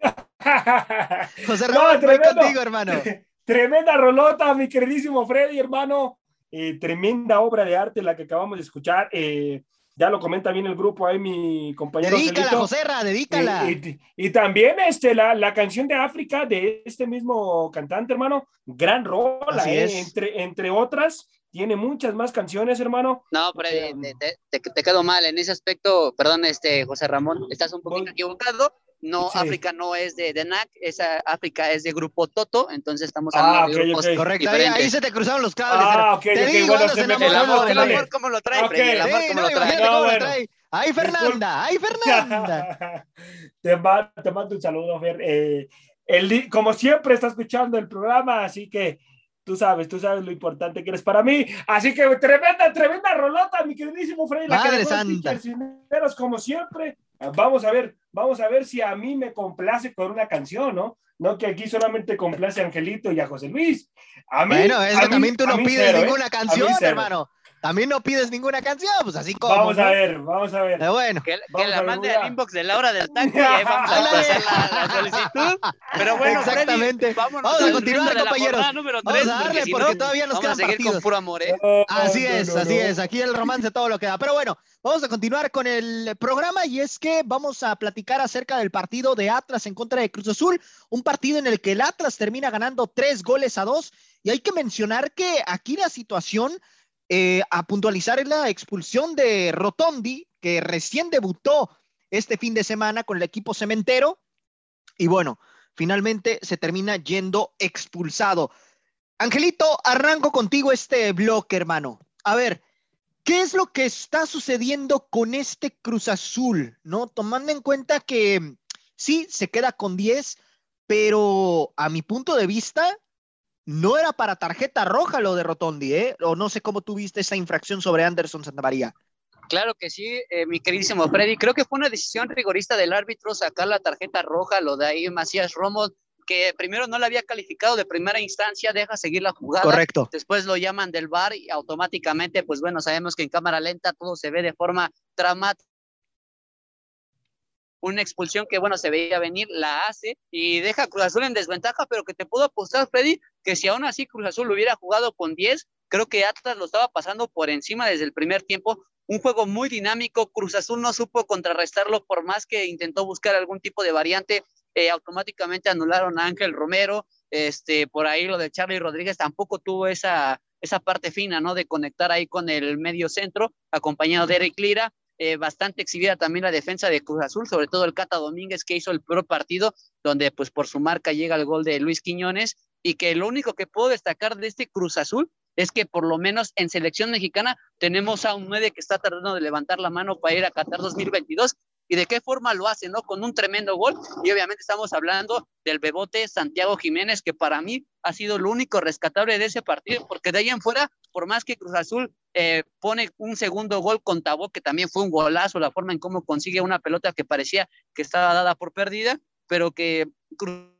José No, Ramón, voy tremendo. contigo, hermano. Tremenda rolota, mi queridísimo Freddy, hermano. Eh, tremenda obra de arte la que acabamos de escuchar. Eh, ya lo comenta bien el grupo ahí, mi compañero. Dedícala, Angelito. Joserra, dedícala. Y, y- y también este, la, la canción de África de este mismo cantante, hermano. Gran rola, Así eh, es. entre, entre otras. Tiene muchas más canciones, hermano. No, Freddy, te, te, te- te quedo mal en ese aspecto, perdón, este José Ramón, estás un poquito equivocado. No, Sí. África no es de, de NAC, esa África es de Grupo Toto, entonces estamos Ah, hablando de ok, grupos ok. Correcto, ahí, ahí se te cruzaron los cables. Ah, hermano. ok, Te ok, digo, bueno, se me El amor, de el la- amor, ¿cómo lo trae. Freddy? El amor, Sí, ¿cómo no, lo trae? No, cómo lo bueno. trae. ¡Ay, Fernanda! ¡Ay, Fernanda! te, ma- te mando un saludo, Fer. Eh, el, como siempre, está escuchando el programa, así que tú sabes, tú sabes lo importante que eres para mí. Así que tremenda, tremenda rolota, mi queridísimo Freddy. la que Madre dejó el santa. como siempre. Vamos a ver, vamos a ver si a mí me complace con una canción, ¿no? No que aquí solamente complace a Angelito y a José Luis. A mí, Bueno, es a que mí- también tú no pides cero, ¿eh? ninguna canción, hermano. También no pides ninguna canción, pues así como. Vamos a ver, vamos a ver. Pero bueno, Que, que la mande al inbox de la hora del taco y ahí vamos a pasar la, la solicitud. Pero bueno, Exactamente. Freddy, Vamos a continuar, compañeros. Vamos a darle, porque si porque no, todavía nos quedan seguir partidos. con puro amor, ¿eh? Así no, es, no, así no. es. Aquí el romance todo lo que da. Pero bueno, vamos a continuar con el programa y es que vamos a platicar acerca del partido de Atlas en contra de Cruz Azul, un partido en el que el Atlas termina ganando tres goles a dos. Y hay que mencionar que aquí la situación eh, a puntualizar la expulsión de Rotondi, que recién debutó este fin de semana con el equipo cementero. Y bueno, finalmente se termina yendo expulsado. Angelito, arranco contigo este bloque, hermano. A ver, ¿qué es lo que está sucediendo con este Cruz Azul? ¿No? Tomando en cuenta que sí, se queda con 10, pero a mi punto de vista, no era para tarjeta roja lo de Rotondi, ¿eh? O no sé cómo tuviste esa infracción sobre Anderson Santamaría. Claro que sí, eh, mi queridísimo Freddy. Creo que fue una decisión rigorista del árbitro sacar la tarjeta roja, lo de ahí Macías Romo, que primero no la había calificado de primera instancia, deja seguir la jugada. Correcto. Después lo llaman del bar y automáticamente, pues bueno, sabemos que en cámara lenta todo se ve de forma dramática. Una expulsión que, bueno, se veía venir, la hace y deja a Cruz Azul en desventaja, pero que te puedo apostar, Freddy, que si aún así Cruz Azul hubiera jugado con 10, creo que Atlas lo estaba pasando por encima desde el primer tiempo, un juego muy dinámico. Cruz Azul no supo contrarrestarlo por más que intentó buscar algún tipo de variante. Eh, automáticamente anularon a Ángel Romero. Este, por ahí lo de Charlie Rodríguez tampoco tuvo esa, esa parte fina, ¿no? De conectar ahí con el medio centro, acompañado de Eric Lira. Eh, bastante exhibida también la defensa de Cruz Azul, sobre todo el Cata Domínguez que hizo el peor partido, donde pues por su marca llega el gol de Luis Quiñones y que lo único que puedo destacar de este Cruz Azul es que por lo menos en selección mexicana tenemos a un 9 que está tratando de levantar la mano para ir a Qatar 2022 y de qué forma lo hace, ¿no? Con un tremendo gol y obviamente estamos hablando del bebote Santiago Jiménez que para mí ha sido lo único rescatable de ese partido porque de ahí en fuera, por más que Cruz Azul eh, pone un segundo gol con Tabó, que también fue un golazo, la forma en cómo consigue una pelota que parecía que estaba dada por perdida, pero que Cruz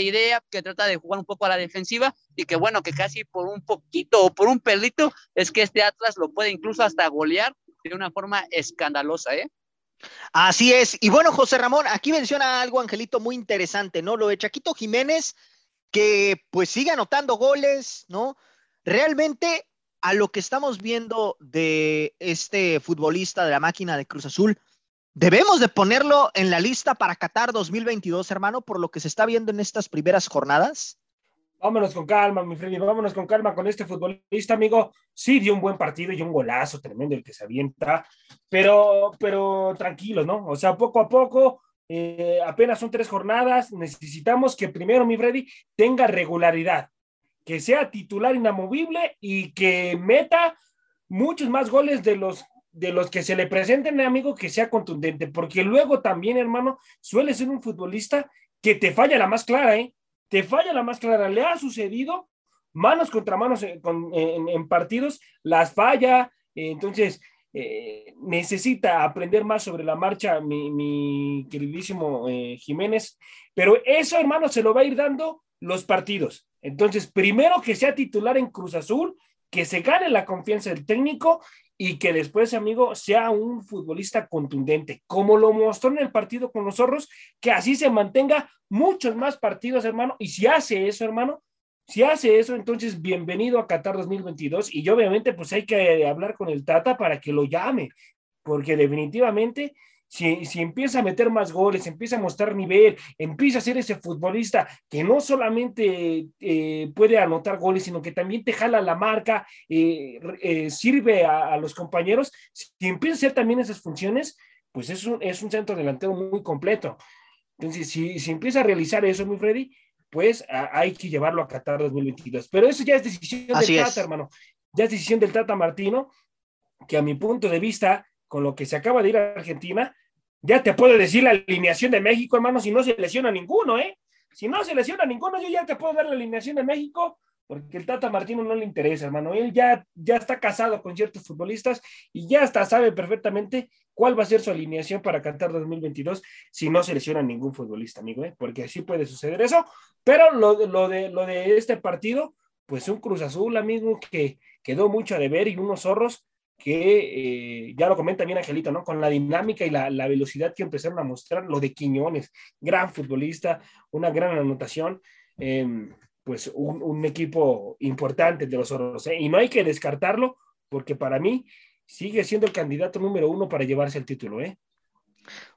idea, que trata de jugar un poco a la defensiva y que bueno, que casi por un poquito o por un pelito es que este Atlas lo puede incluso hasta golear de una forma escandalosa, ¿eh? Así es. Y bueno, José Ramón, aquí menciona algo, Angelito, muy interesante, ¿no? Lo de Chaquito Jiménez, que pues sigue anotando goles, ¿no? Realmente a lo que estamos viendo de este futbolista de la máquina de Cruz Azul, Debemos de ponerlo en la lista para Qatar 2022, hermano, por lo que se está viendo en estas primeras jornadas. Vámonos con calma, mi Freddy, vámonos con calma con este futbolista, amigo. Sí, dio un buen partido y un golazo tremendo el que se avienta, pero, pero tranquilos, ¿no? O sea, poco a poco, eh, apenas son tres jornadas, necesitamos que primero, mi Freddy, tenga regularidad, que sea titular inamovible y que meta muchos más goles de los de los que se le presenten, amigo, que sea contundente, porque luego también, hermano, suele ser un futbolista que te falla la más clara, ¿eh? Te falla la más clara. Le ha sucedido manos contra manos en, partidos, las falla, entonces eh, necesita aprender más sobre la marcha mi, queridísimo eh, Jiménez, pero eso, hermano, se lo va a ir dando los partidos. Entonces, primero que sea titular en Cruz Azul, que se gane la confianza del técnico y que después, amigo, sea un futbolista contundente, como lo mostró en el partido con los zorros, que así se mantenga muchos más partidos, hermano, y si hace eso, hermano, si hace eso, entonces bienvenido a Qatar 2022 y obviamente pues hay que hablar con el Tata para que lo llame, porque definitivamente si, empieza a meter más goles, empieza a mostrar nivel, empieza a ser ese futbolista que no solamente eh, puede anotar goles, sino que también te jala la marca, eh, eh, sirve a, los compañeros, si empieza a hacer también esas funciones, pues es un, es un centro delantero muy completo. Entonces, si, si empieza a realizar eso, mi Freddy, pues hay que llevarlo a Qatar 2022. Pero eso ya es decisión del Tata, hermano. Ya es decisión del Tata Martino, que a mi punto de vista, con lo que se acaba de ir a Argentina, ya te puedo decir la alineación de México, hermano, si no se lesiona ninguno, ¿eh? Si no se lesiona ninguno, yo ya te puedo dar la alineación de México, porque el Tata Martino no le interesa, hermano. Él ya, ya está casado con ciertos futbolistas y ya hasta sabe perfectamente cuál va a ser su alineación para Qatar 2022 si no se lesiona ningún futbolista, amigo, ¿eh? porque así puede suceder eso. Pero lo, lo, de, lo de este partido, pues un Cruz Azul, amigo, que quedó mucho a deber y unos zorros que eh, ya lo comenta bien Angelito, ¿no? Con la dinámica y la, velocidad que empezaron a mostrar, lo de Quiñones, gran futbolista, una gran anotación, em, pues un, equipo importante de los Oros, ¿eh? Y no hay que descartarlo, porque para mí sigue siendo el candidato número uno para llevarse el título, ¿eh?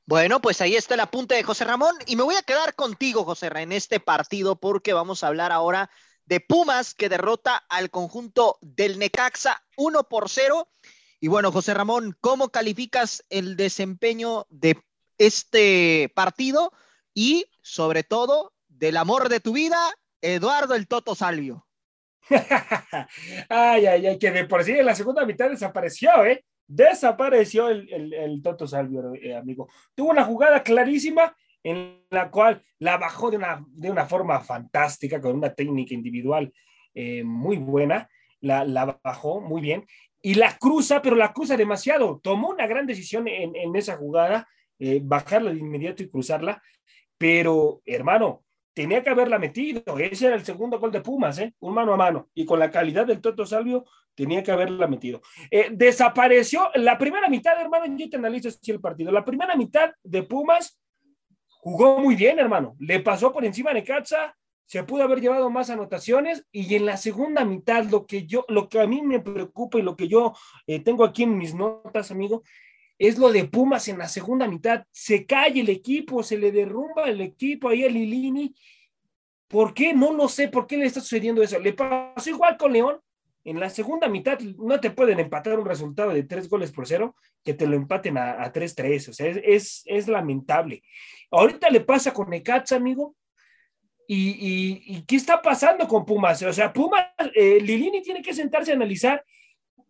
Bueno, pues ahí está el apunte de José Ramón y me voy a quedar contigo, José en este partido porque vamos a hablar ahora de Pumas que derrota al conjunto del Necaxa 1 por 0. Y bueno, José Ramón, ¿cómo calificas el desempeño de este partido y sobre todo del amor de tu vida, Eduardo el Toto Salvio? ay, ay, ay, que de por sí en la segunda mitad desapareció, ¿eh? Desapareció el, Toto Salvio, eh, amigo. Tuvo una jugada clarísima en la cual la bajó de una, de una forma fantástica, con una técnica individual eh, muy buena, la, la, bajó muy bien y la cruza, pero la cruza demasiado. Tomó una gran decisión en, en esa jugada, eh, bajarla de inmediato y cruzarla, pero hermano, tenía que haberla metido. Ese era el segundo gol de Pumas, ¿eh? un mano a mano. Y con la calidad del Toto Salvio, tenía que haberla metido. Eh, desapareció la primera mitad, hermano. Yo te analizo así el partido. La primera mitad de Pumas jugó muy bien, hermano. Le pasó por encima de Necaxa, se pudo haber llevado más anotaciones y en la segunda mitad lo que yo, lo que a mí me preocupa y lo que yo eh, tengo aquí en mis notas, amigo, es lo de Pumas en la segunda mitad. Se cae el equipo, se le derrumba el equipo ahí a Lilini. ¿Por qué? No lo sé, ¿por qué le está sucediendo eso? Le pasó igual con León. En la segunda mitad no te pueden empatar un resultado de tres goles por cero, que te lo empaten a 3-3. O sea, es, es, lamentable. Ahorita le pasa con Necaxa, amigo. Y, qué está pasando con Pumas? O sea, Pumas, eh, Lilini tiene que sentarse a analizar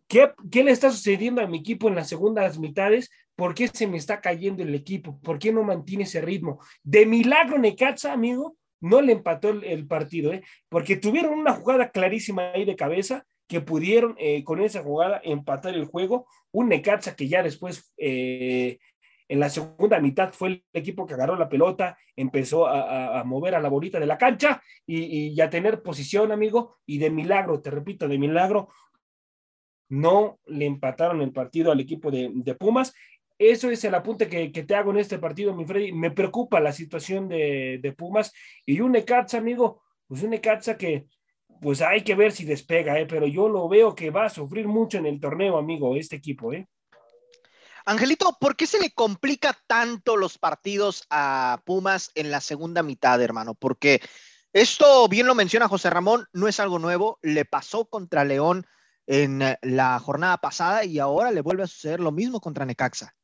¿Qué, le está sucediendo a mi equipo en las segundas mitades? ¿Por qué se me está cayendo el equipo? ¿Por qué no mantiene ese ritmo? De milagro, Necaxa, amigo, no le empató el, partido, ¿eh? porque tuvieron una jugada clarísima ahí de cabeza que pudieron eh, con esa jugada empatar el juego. Un Necaxa que ya después, eh, en la segunda mitad, fue el equipo que agarró la pelota, empezó a, mover a la bolita de la cancha y, y a tener posición, amigo. Y de milagro, te repito, de milagro, no le empataron el partido al equipo de, Pumas. Eso es el apunte que, te hago en este partido, mi Freddy. Me preocupa la situación de, Pumas y un Necaxa, amigo, pues un Necaxa que pues hay que ver si despega, ¿eh? pero yo lo veo que va a sufrir mucho en el torneo, amigo, este equipo. ¿eh? Angelito, ¿por qué se le complica tanto los partidos a Pumas en la segunda mitad, hermano? Porque esto, bien lo menciona José Ramón, no es algo nuevo, le pasó contra León en eh, la jornada pasada y ahora le vuelve a suceder lo mismo contra Necaxa.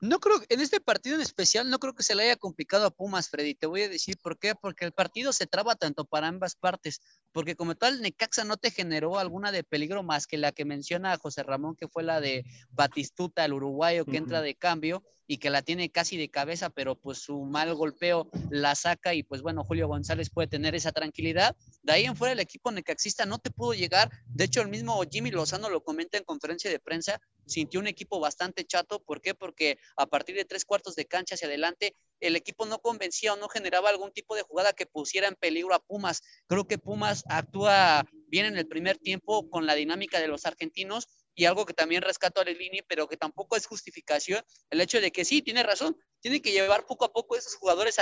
No creo, en este partido en especial, no creo que se le haya complicado a Pumas, Freddy. Te voy a decir por qué. Porque el partido se traba tanto para ambas partes. Porque como tal, Necaxa no te generó alguna de peligro más que la que menciona José Ramón, que fue la de Batistuta, el uruguayo que entra de cambio y que la tiene casi de cabeza, pero pues su mal golpeo la saca y pues bueno, Julio González puede tener esa tranquilidad. De ahí en fuera el equipo necaxista no te pudo llegar. De hecho, el mismo Jimmy Lozano lo comenta en conferencia de prensa, sintió un equipo bastante chato. ¿Por qué? Porque a partir de tres cuartos de cancha hacia adelante, el equipo no convencía o no generaba algún tipo de jugada que pusiera en peligro a Pumas. Creo que Pumas actúa bien en el primer tiempo con la dinámica de los argentinos y algo que también rescato a Lelini, pero que tampoco es justificación, el hecho de que sí, tiene razón, tiene que llevar poco a poco esos jugadores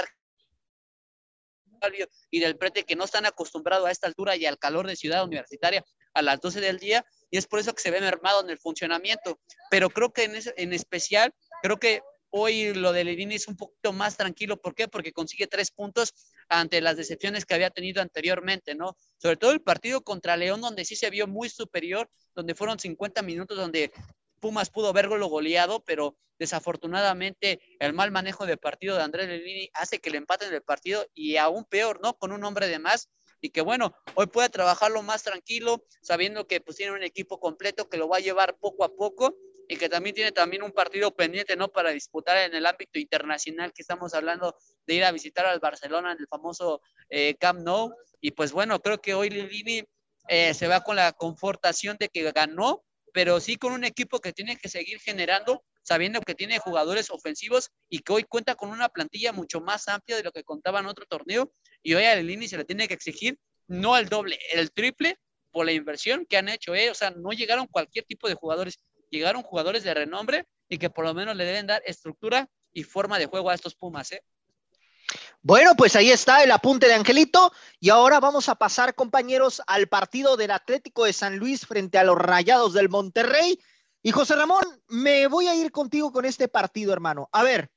y del prete que no están acostumbrados a esta altura y al calor de ciudad universitaria a las 12 del día, y es por eso que se ve mermado en el funcionamiento. Pero creo que en, en especial, creo que Hoy lo de Ledini es un poquito más tranquilo. ¿Por qué? Porque consigue tres puntos ante las decepciones que había tenido anteriormente, ¿no? Sobre todo el partido contra León, donde sí se vio muy superior, donde fueron 50 minutos donde Pumas pudo verlo goleado, pero desafortunadamente el mal manejo de partido de Andrés Ledini hace que le empaten el partido y aún peor, ¿no? Con un hombre de más y que bueno, hoy puede trabajarlo más tranquilo, sabiendo que pues tiene un equipo completo que lo va a llevar poco a poco y que también tiene también un partido pendiente, ¿no? Para disputar en el ámbito internacional que estamos hablando de ir a visitar al Barcelona en el famoso eh, Camp Nou. Y pues bueno, creo que hoy Lilini eh, se va con la confortación de que ganó, pero sí con un equipo que tiene que seguir generando, sabiendo que tiene jugadores ofensivos y que hoy cuenta con una plantilla mucho más amplia de lo que contaba en otro torneo. Y hoy a Lilini se le tiene que exigir no el doble, el triple por la inversión que han hecho, ¿eh? O sea, no llegaron cualquier tipo de jugadores llegaron jugadores de renombre y que por lo menos le deben dar estructura y forma de juego a estos Pumas, ¿eh? Bueno, pues ahí está el apunte de Angelito y ahora vamos a pasar, compañeros, al partido del Atlético de San Luis frente a los Rayados del Monterrey. Y José Ramón, me voy a ir contigo con este partido, hermano. A ver,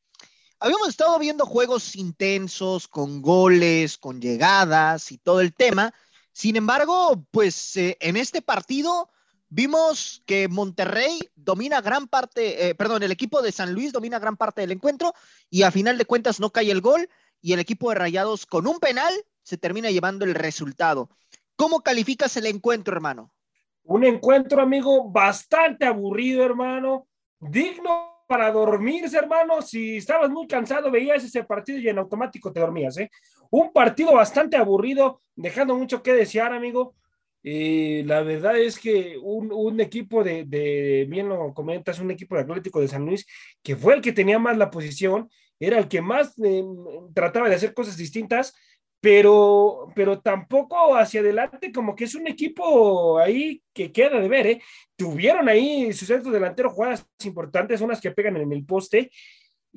habíamos estado viendo juegos intensos, con goles, con llegadas y todo el tema. Sin embargo, pues eh, en este partido Vimos que Monterrey domina gran parte, eh, perdón, el equipo de San Luis domina gran parte del encuentro y a final de cuentas no cae el gol y el equipo de Rayados con un penal se termina llevando el resultado. ¿Cómo calificas el encuentro, hermano? Un encuentro, amigo, bastante aburrido, hermano, digno para dormirse, hermano. Si estabas muy cansado, veías ese partido y en automático te dormías, ¿eh? Un partido bastante aburrido, dejando mucho que desear, amigo. Eh, la verdad es que un, equipo de, bien lo comentas, un equipo de Atlético de San Luis, que fue el que tenía más la posición, era el que más eh, trataba de hacer cosas distintas, pero, pero tampoco hacia adelante, como que es un equipo ahí que queda de ver, ¿eh? Tuvieron ahí sus centros delanteros jugadas importantes, unas que pegan en el poste,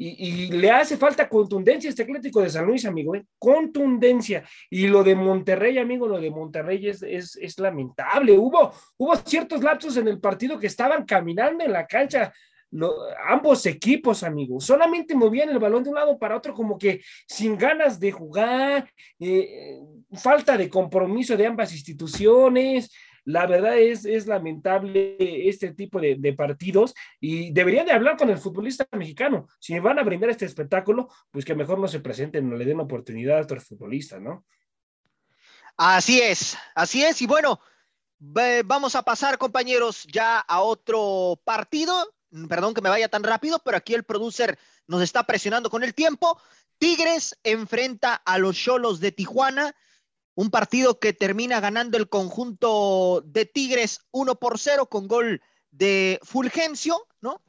y, le hace falta contundencia a este Atlético de San Luis, amigo, ¿eh? contundencia. Y lo de Monterrey, amigo, lo de Monterrey es, es, lamentable. Hubo, hubo ciertos lapsos en el partido que estaban caminando en la cancha. Ambos equipos, amigo, solamente movían el balón de un lado para otro como que sin ganas de jugar, eh, falta de compromiso de ambas instituciones, la verdad es, es lamentable este tipo de, partidos y deberían de hablar con el futbolista mexicano. Si van a brindar este espectáculo, pues que mejor no se presenten, no le den oportunidad a otros futbolistas, ¿no? Así es, así es. Y bueno, vamos a pasar, compañeros, ya a otro partido. Perdón que me vaya tan rápido, pero aquí el producer nos está presionando con el tiempo. Tigres enfrenta a los Cholos de Tijuana un partido que termina ganando el conjunto de Tigres 1 por 0 con gol de Fulgencio, ¿no?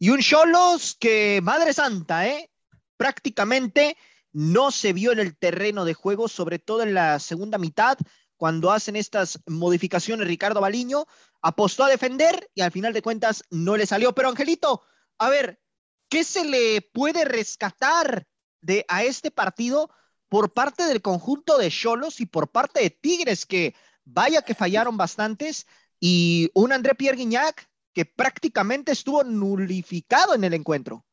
Y un Cholos que, madre santa, ¿eh? Prácticamente no se vio en el terreno de juego, sobre todo en la segunda mitad, cuando hacen estas modificaciones. Ricardo Baliño apostó a defender y al final de cuentas no le salió. Pero Angelito, a ver, ¿qué se le puede rescatar de a este partido? por parte del conjunto de Cholos y por parte de Tigres, que vaya que fallaron bastantes, y un André Pierre Guignac que prácticamente estuvo nulificado en el encuentro.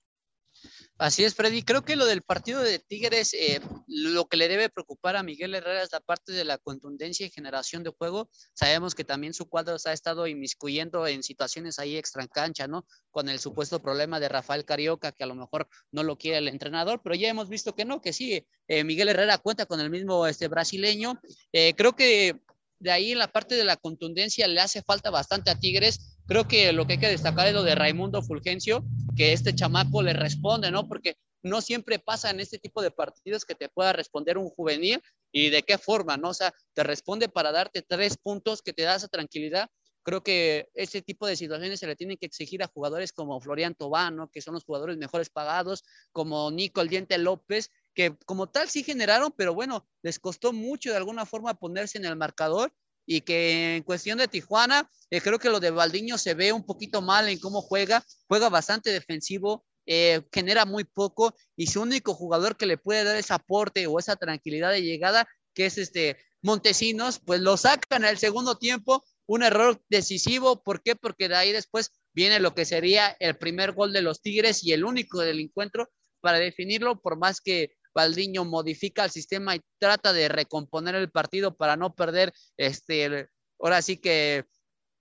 Así es, Freddy. Creo que lo del partido de Tigres, eh, lo que le debe preocupar a Miguel Herrera es la parte de la contundencia y generación de juego. Sabemos que también su cuadro se ha estado inmiscuyendo en situaciones ahí extra cancha, ¿no? Con el supuesto problema de Rafael Carioca, que a lo mejor no lo quiere el entrenador, pero ya hemos visto que no, que sí. Eh, Miguel Herrera cuenta con el mismo este, brasileño. Eh, creo que de ahí en la parte de la contundencia le hace falta bastante a Tigres Creo que lo que hay que destacar es lo de Raimundo Fulgencio, que este chamaco le responde, ¿no? Porque no siempre pasa en este tipo de partidos que te pueda responder un juvenil y de qué forma, ¿no? O sea, te responde para darte tres puntos que te da esa tranquilidad. Creo que ese tipo de situaciones se le tienen que exigir a jugadores como Florian Tobano, que son los jugadores mejores pagados, como Nico El Diente López, que como tal sí generaron, pero bueno, les costó mucho de alguna forma ponerse en el marcador y que en cuestión de Tijuana, eh, creo que lo de Valdiño se ve un poquito mal en cómo juega, juega bastante defensivo, eh, genera muy poco y su único jugador que le puede dar ese aporte o esa tranquilidad de llegada, que es este Montesinos, pues lo sacan al segundo tiempo, un error decisivo, ¿por qué? Porque de ahí después viene lo que sería el primer gol de los Tigres y el único del encuentro para definirlo, por más que Valdiño modifica el sistema y trata de recomponer el partido para no perder, este, ahora sí que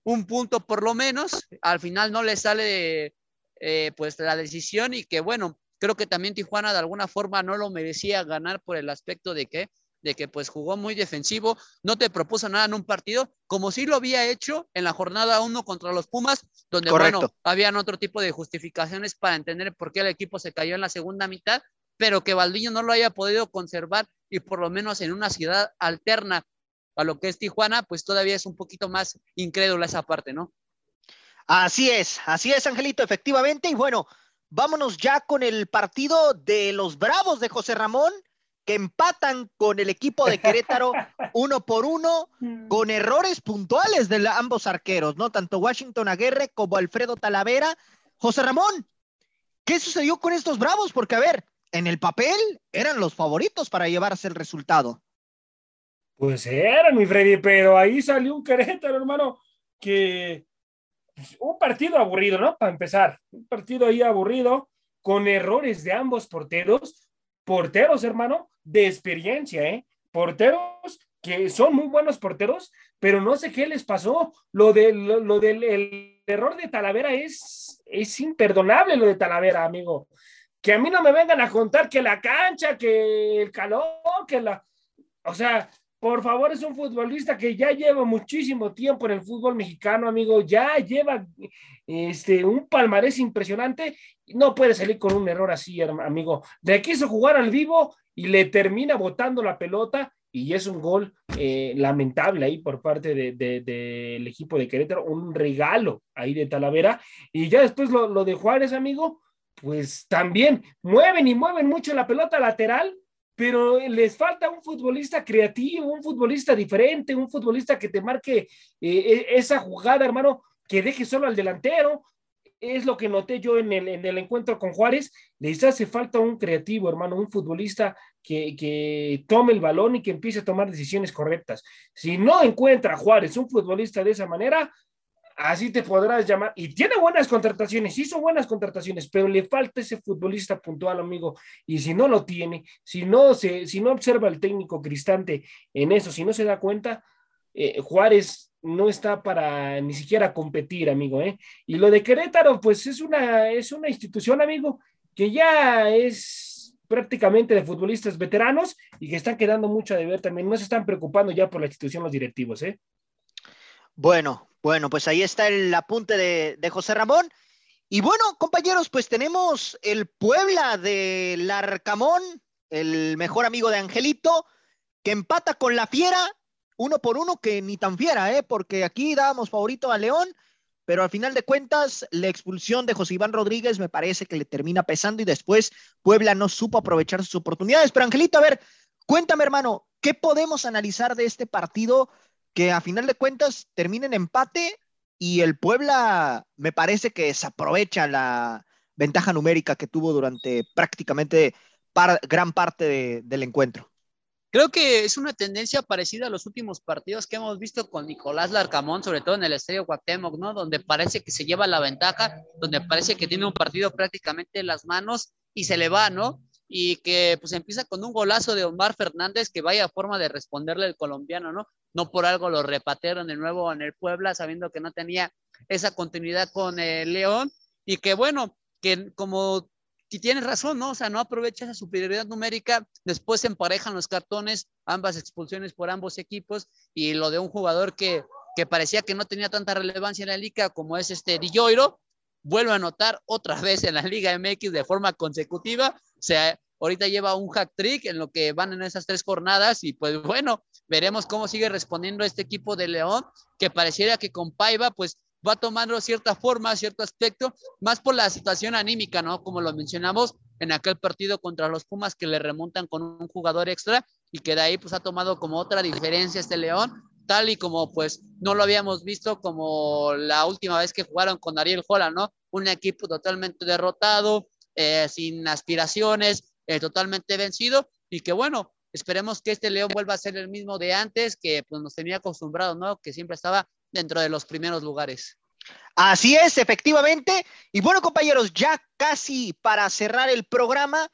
un punto por lo menos. Al final no le sale eh, pues la decisión y que bueno, creo que también Tijuana de alguna forma no lo merecía ganar por el aspecto de que de que pues jugó muy defensivo, no te propuso nada en un partido, como si lo había hecho en la jornada 1 contra los Pumas, donde bueno, habían otro tipo de justificaciones para entender por qué el equipo se cayó en la segunda mitad, pero que Valdiño no lo haya podido conservar y por lo menos en una ciudad alterna a lo que es Tijuana, pues todavía es un poquito más incrédula esa parte, ¿no? Así es, así es, Angelito, efectivamente. Y bueno, vámonos ya con el partido de los Bravos de José Ramón, que empatan con el equipo de Querétaro uno por uno, con errores puntuales de ambos arqueros, ¿no? Tanto Washington Aguirre como Alfredo Talavera. José Ramón, ¿qué sucedió con estos Bravos? Porque, a ver, en el papel eran los favoritos para llevarse el resultado. Pues eran, mi Freddy, pero ahí salió un Querétaro, hermano, que pues, un partido aburrido, ¿no? Para empezar, un partido ahí aburrido, con errores de ambos porteros, porteros, hermano, de experiencia, ¿eh? Porteros que son muy buenos porteros, pero no sé qué les pasó. Lo, de, lo, del el error de Talavera es, es imperdonable, lo de Talavera, amigo que a mí no me vengan a contar que la cancha, que el calor, que la... O sea, por favor, es un futbolista que ya lleva muchísimo tiempo en el fútbol mexicano, amigo, ya lleva este, un palmarés impresionante, no puede salir con un error así, amigo. De quiso jugar al vivo y le termina botando la pelota y es un gol eh, lamentable ahí por parte del de, equipo de Querétaro, un regalo ahí de Talavera. Y ya después lo, lo de Juárez, amigo, pues también mueven y mueven mucho la pelota lateral, pero les falta un futbolista creativo, un futbolista diferente, un futbolista que te marque eh, e, esa jugada, hermano, que deje solo al delantero. es lo que noté yo en el, en el encuentro con Juárez, les hace falta un creativo, hermano, un futbolista que, tome el balón y que empiece a tomar decisiones correctas. Si no encuentra Juárez un futbolista de esa manera, así te podrás llamar. Y tiene buenas contrataciones, hizo buenas contrataciones, pero le falta ese futbolista puntual, amigo. Y si no lo tiene, si no, si no observa el técnico Cristante en eso, si no se da cuenta, eh, Juárez no está para ni siquiera competir, amigo. ¿eh? Y lo de Querétaro, pues es una, es una institución, amigo, que ya es prácticamente de futbolistas veteranos y que están quedando mucho a deber también. No se están preocupando ya por la institución los directivos, ¿eh? Bueno, bueno, pues ahí está el apunte de, José Ramón. Y bueno, compañeros, pues tenemos el Puebla de Larcamón, el mejor amigo de Angelito, que empata con la Fiera uno por uno, que ni tan fiera, ¿eh? porque aquí dábamos favorito a León, pero al final de cuentas, la expulsión de José Iván Rodríguez me parece que le termina pesando y después Puebla no supo aprovechar sus oportunidades. Pero Angelito, a ver, cuéntame, hermano, ¿qué podemos analizar de este partido que a final de cuentas termina en empate y el Puebla me parece que desaprovecha la ventaja numérica que tuvo durante prácticamente gran parte del encuentro? Creo que es una tendencia parecida a los últimos partidos que hemos visto con Nicolás Larcamón, sobre todo en el Estadio Cuauhtémoc, ¿no? Donde parece que se lleva la ventaja, donde parece que tiene un partido prácticamente en las manos y se le va, ¿no? Y que pues empieza con un golazo de Omar Fernández que vaya forma de responderle el colombiano, ¿no? No por algo lo repatearon de nuevo en el Puebla, sabiendo que no tenía esa continuidad con el León y que bueno, que como y tienes razón, ¿no? O sea, no aprovecha esa superioridad numérica, después emparejan los cartones, ambas expulsiones por ambos equipos, y lo de un jugador que, que parecía que no tenía tanta relevancia en la liga como es este Di vuelve a anotar otra vez en la Liga MX de forma consecutiva, o sea, ahorita lleva un hack trick en lo que van en esas tres jornadas, y pues bueno, veremos cómo sigue respondiendo este equipo de León, que pareciera que con Paiva, pues va tomando cierta forma, cierto aspecto, más por la situación anímica, ¿no? Como lo mencionamos en aquel partido contra los Pumas que le remontan con un jugador extra y que de ahí pues ha tomado como otra diferencia este León, tal y como pues no lo habíamos visto como la última vez que jugaron con Ariel Jola, ¿no? Un equipo totalmente derrotado, eh, sin aspiraciones, eh, totalmente vencido y que bueno, esperemos que este León vuelva a ser el mismo de antes, que pues nos tenía acostumbrado, ¿no? Que siempre estaba dentro de los primeros lugares. Así es, efectivamente. Y bueno, compañeros, ya casi para cerrar el programa,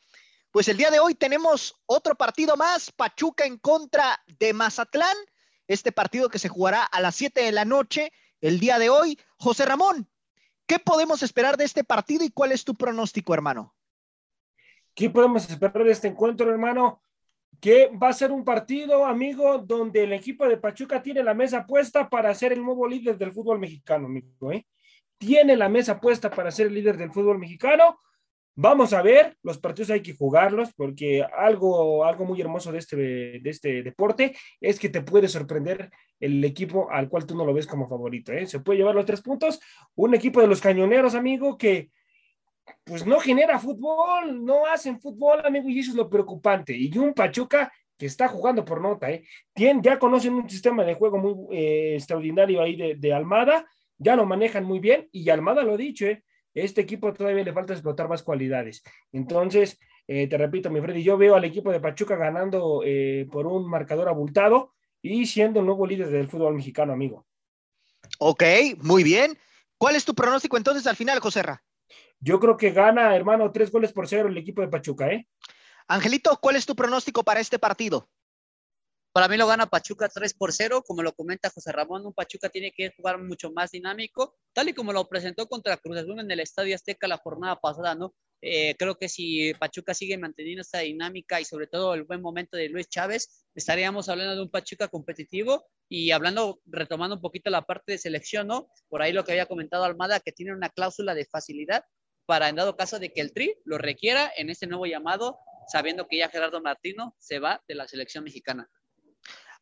pues el día de hoy tenemos otro partido más, Pachuca en contra de Mazatlán. Este partido que se jugará a las 7 de la noche el día de hoy. José Ramón, ¿qué podemos esperar de este partido y cuál es tu pronóstico, hermano? ¿Qué podemos esperar de este encuentro, hermano? que va a ser un partido, amigo, donde el equipo de Pachuca tiene la mesa puesta para ser el nuevo líder del fútbol mexicano, amigo. ¿eh? Tiene la mesa puesta para ser el líder del fútbol mexicano. Vamos a ver, los partidos hay que jugarlos porque algo, algo muy hermoso de este, de este deporte es que te puede sorprender el equipo al cual tú no lo ves como favorito. ¿eh? Se puede llevar los tres puntos. Un equipo de los cañoneros, amigo, que pues no genera fútbol, no hacen fútbol, amigo, y eso es lo preocupante. Y un Pachuca que está jugando por nota, ¿eh? ya conocen un sistema de juego muy eh, extraordinario ahí de, Almada, ya lo manejan muy bien, y Almada lo ha dicho, ¿eh? Este equipo todavía le falta explotar más cualidades. Entonces, eh, te repito, mi Freddy, yo veo al equipo de Pachuca ganando eh, por un marcador abultado y siendo el nuevo líder del fútbol mexicano, amigo. Ok, muy bien. ¿Cuál es tu pronóstico entonces al final, José Ra? Yo creo que gana, hermano, tres goles por cero el equipo de Pachuca, ¿eh? Angelito, ¿cuál es tu pronóstico para este partido? Para mí lo gana Pachuca 3 por 0, como lo comenta José Ramón, un Pachuca tiene que jugar mucho más dinámico, tal y como lo presentó contra Cruz Azul en el Estadio Azteca la jornada pasada, ¿no? Eh, creo que si Pachuca sigue manteniendo esta dinámica y sobre todo el buen momento de Luis Chávez, estaríamos hablando de un Pachuca competitivo y hablando, retomando un poquito la parte de selección, ¿no? Por ahí lo que había comentado Almada, que tiene una cláusula de facilidad para en dado caso de que el Tri lo requiera en este nuevo llamado, sabiendo que ya Gerardo Martino se va de la selección mexicana.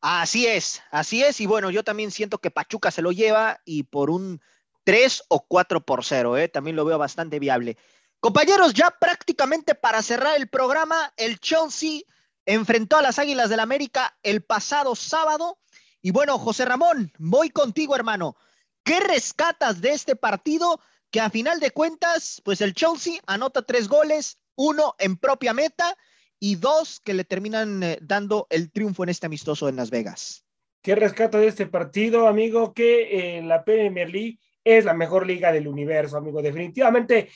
Así es, así es. Y bueno, yo también siento que Pachuca se lo lleva y por un 3 o 4 por 0, ¿eh? también lo veo bastante viable. Compañeros, ya prácticamente para cerrar el programa, el Chelsea enfrentó a las Águilas del América el pasado sábado. Y bueno, José Ramón, voy contigo, hermano. ¿Qué rescatas de este partido? que a final de cuentas, pues el Chelsea anota tres goles, uno en propia meta y dos que le terminan eh, dando el triunfo en este amistoso en Las Vegas. ¿Qué rescata de este partido, amigo? Que eh, la Premier League es la mejor liga del universo, amigo. Definitivamente,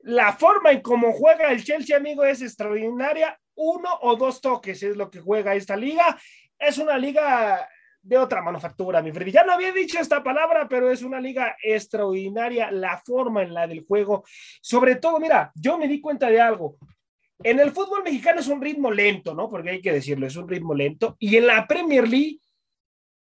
la forma en cómo juega el Chelsea, amigo, es extraordinaria. Uno o dos toques es lo que juega esta liga. Es una liga de otra manufactura, mi Freddy. Ya no había dicho esta palabra, pero es una liga extraordinaria, la forma en la del juego. Sobre todo, mira, yo me di cuenta de algo. En el fútbol mexicano es un ritmo lento, ¿no? Porque hay que decirlo, es un ritmo lento. Y en la Premier League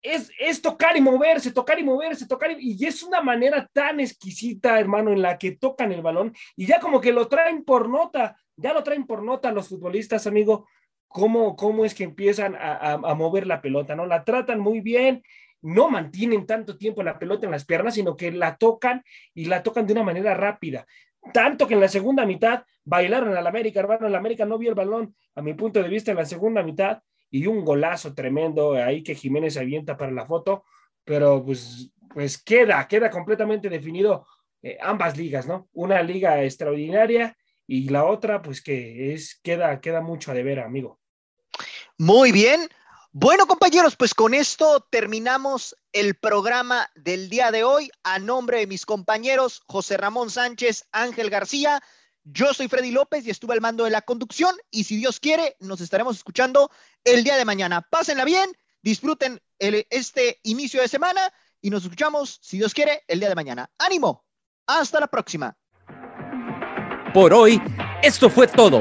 es, es tocar y moverse, tocar y moverse, tocar y, y es una manera tan exquisita, hermano, en la que tocan el balón y ya como que lo traen por nota, ya lo traen por nota los futbolistas, amigo, cómo, cómo es que empiezan a, a, a mover la pelota, ¿no? La tratan muy bien, no mantienen tanto tiempo la pelota en las piernas, sino que la tocan y la tocan de una manera rápida. Tanto que en la segunda mitad bailaron al América, hermano, el América no vio el balón, a mi punto de vista, en la segunda mitad, y un golazo tremendo ahí que Jiménez avienta para la foto, pero pues, pues queda, queda completamente definido eh, ambas ligas, ¿no? Una liga extraordinaria y la otra, pues que es, queda, queda mucho a deber, amigo. Muy bien. Bueno, compañeros, pues con esto terminamos el programa del día de hoy. A nombre de mis compañeros José Ramón Sánchez, Ángel García, yo soy Freddy López y estuve al mando de la conducción y si Dios quiere, nos estaremos escuchando el día de mañana. Pásenla bien, disfruten este inicio de semana y nos escuchamos, si Dios quiere, el día de mañana. Ánimo, hasta la próxima. Por hoy, esto fue todo.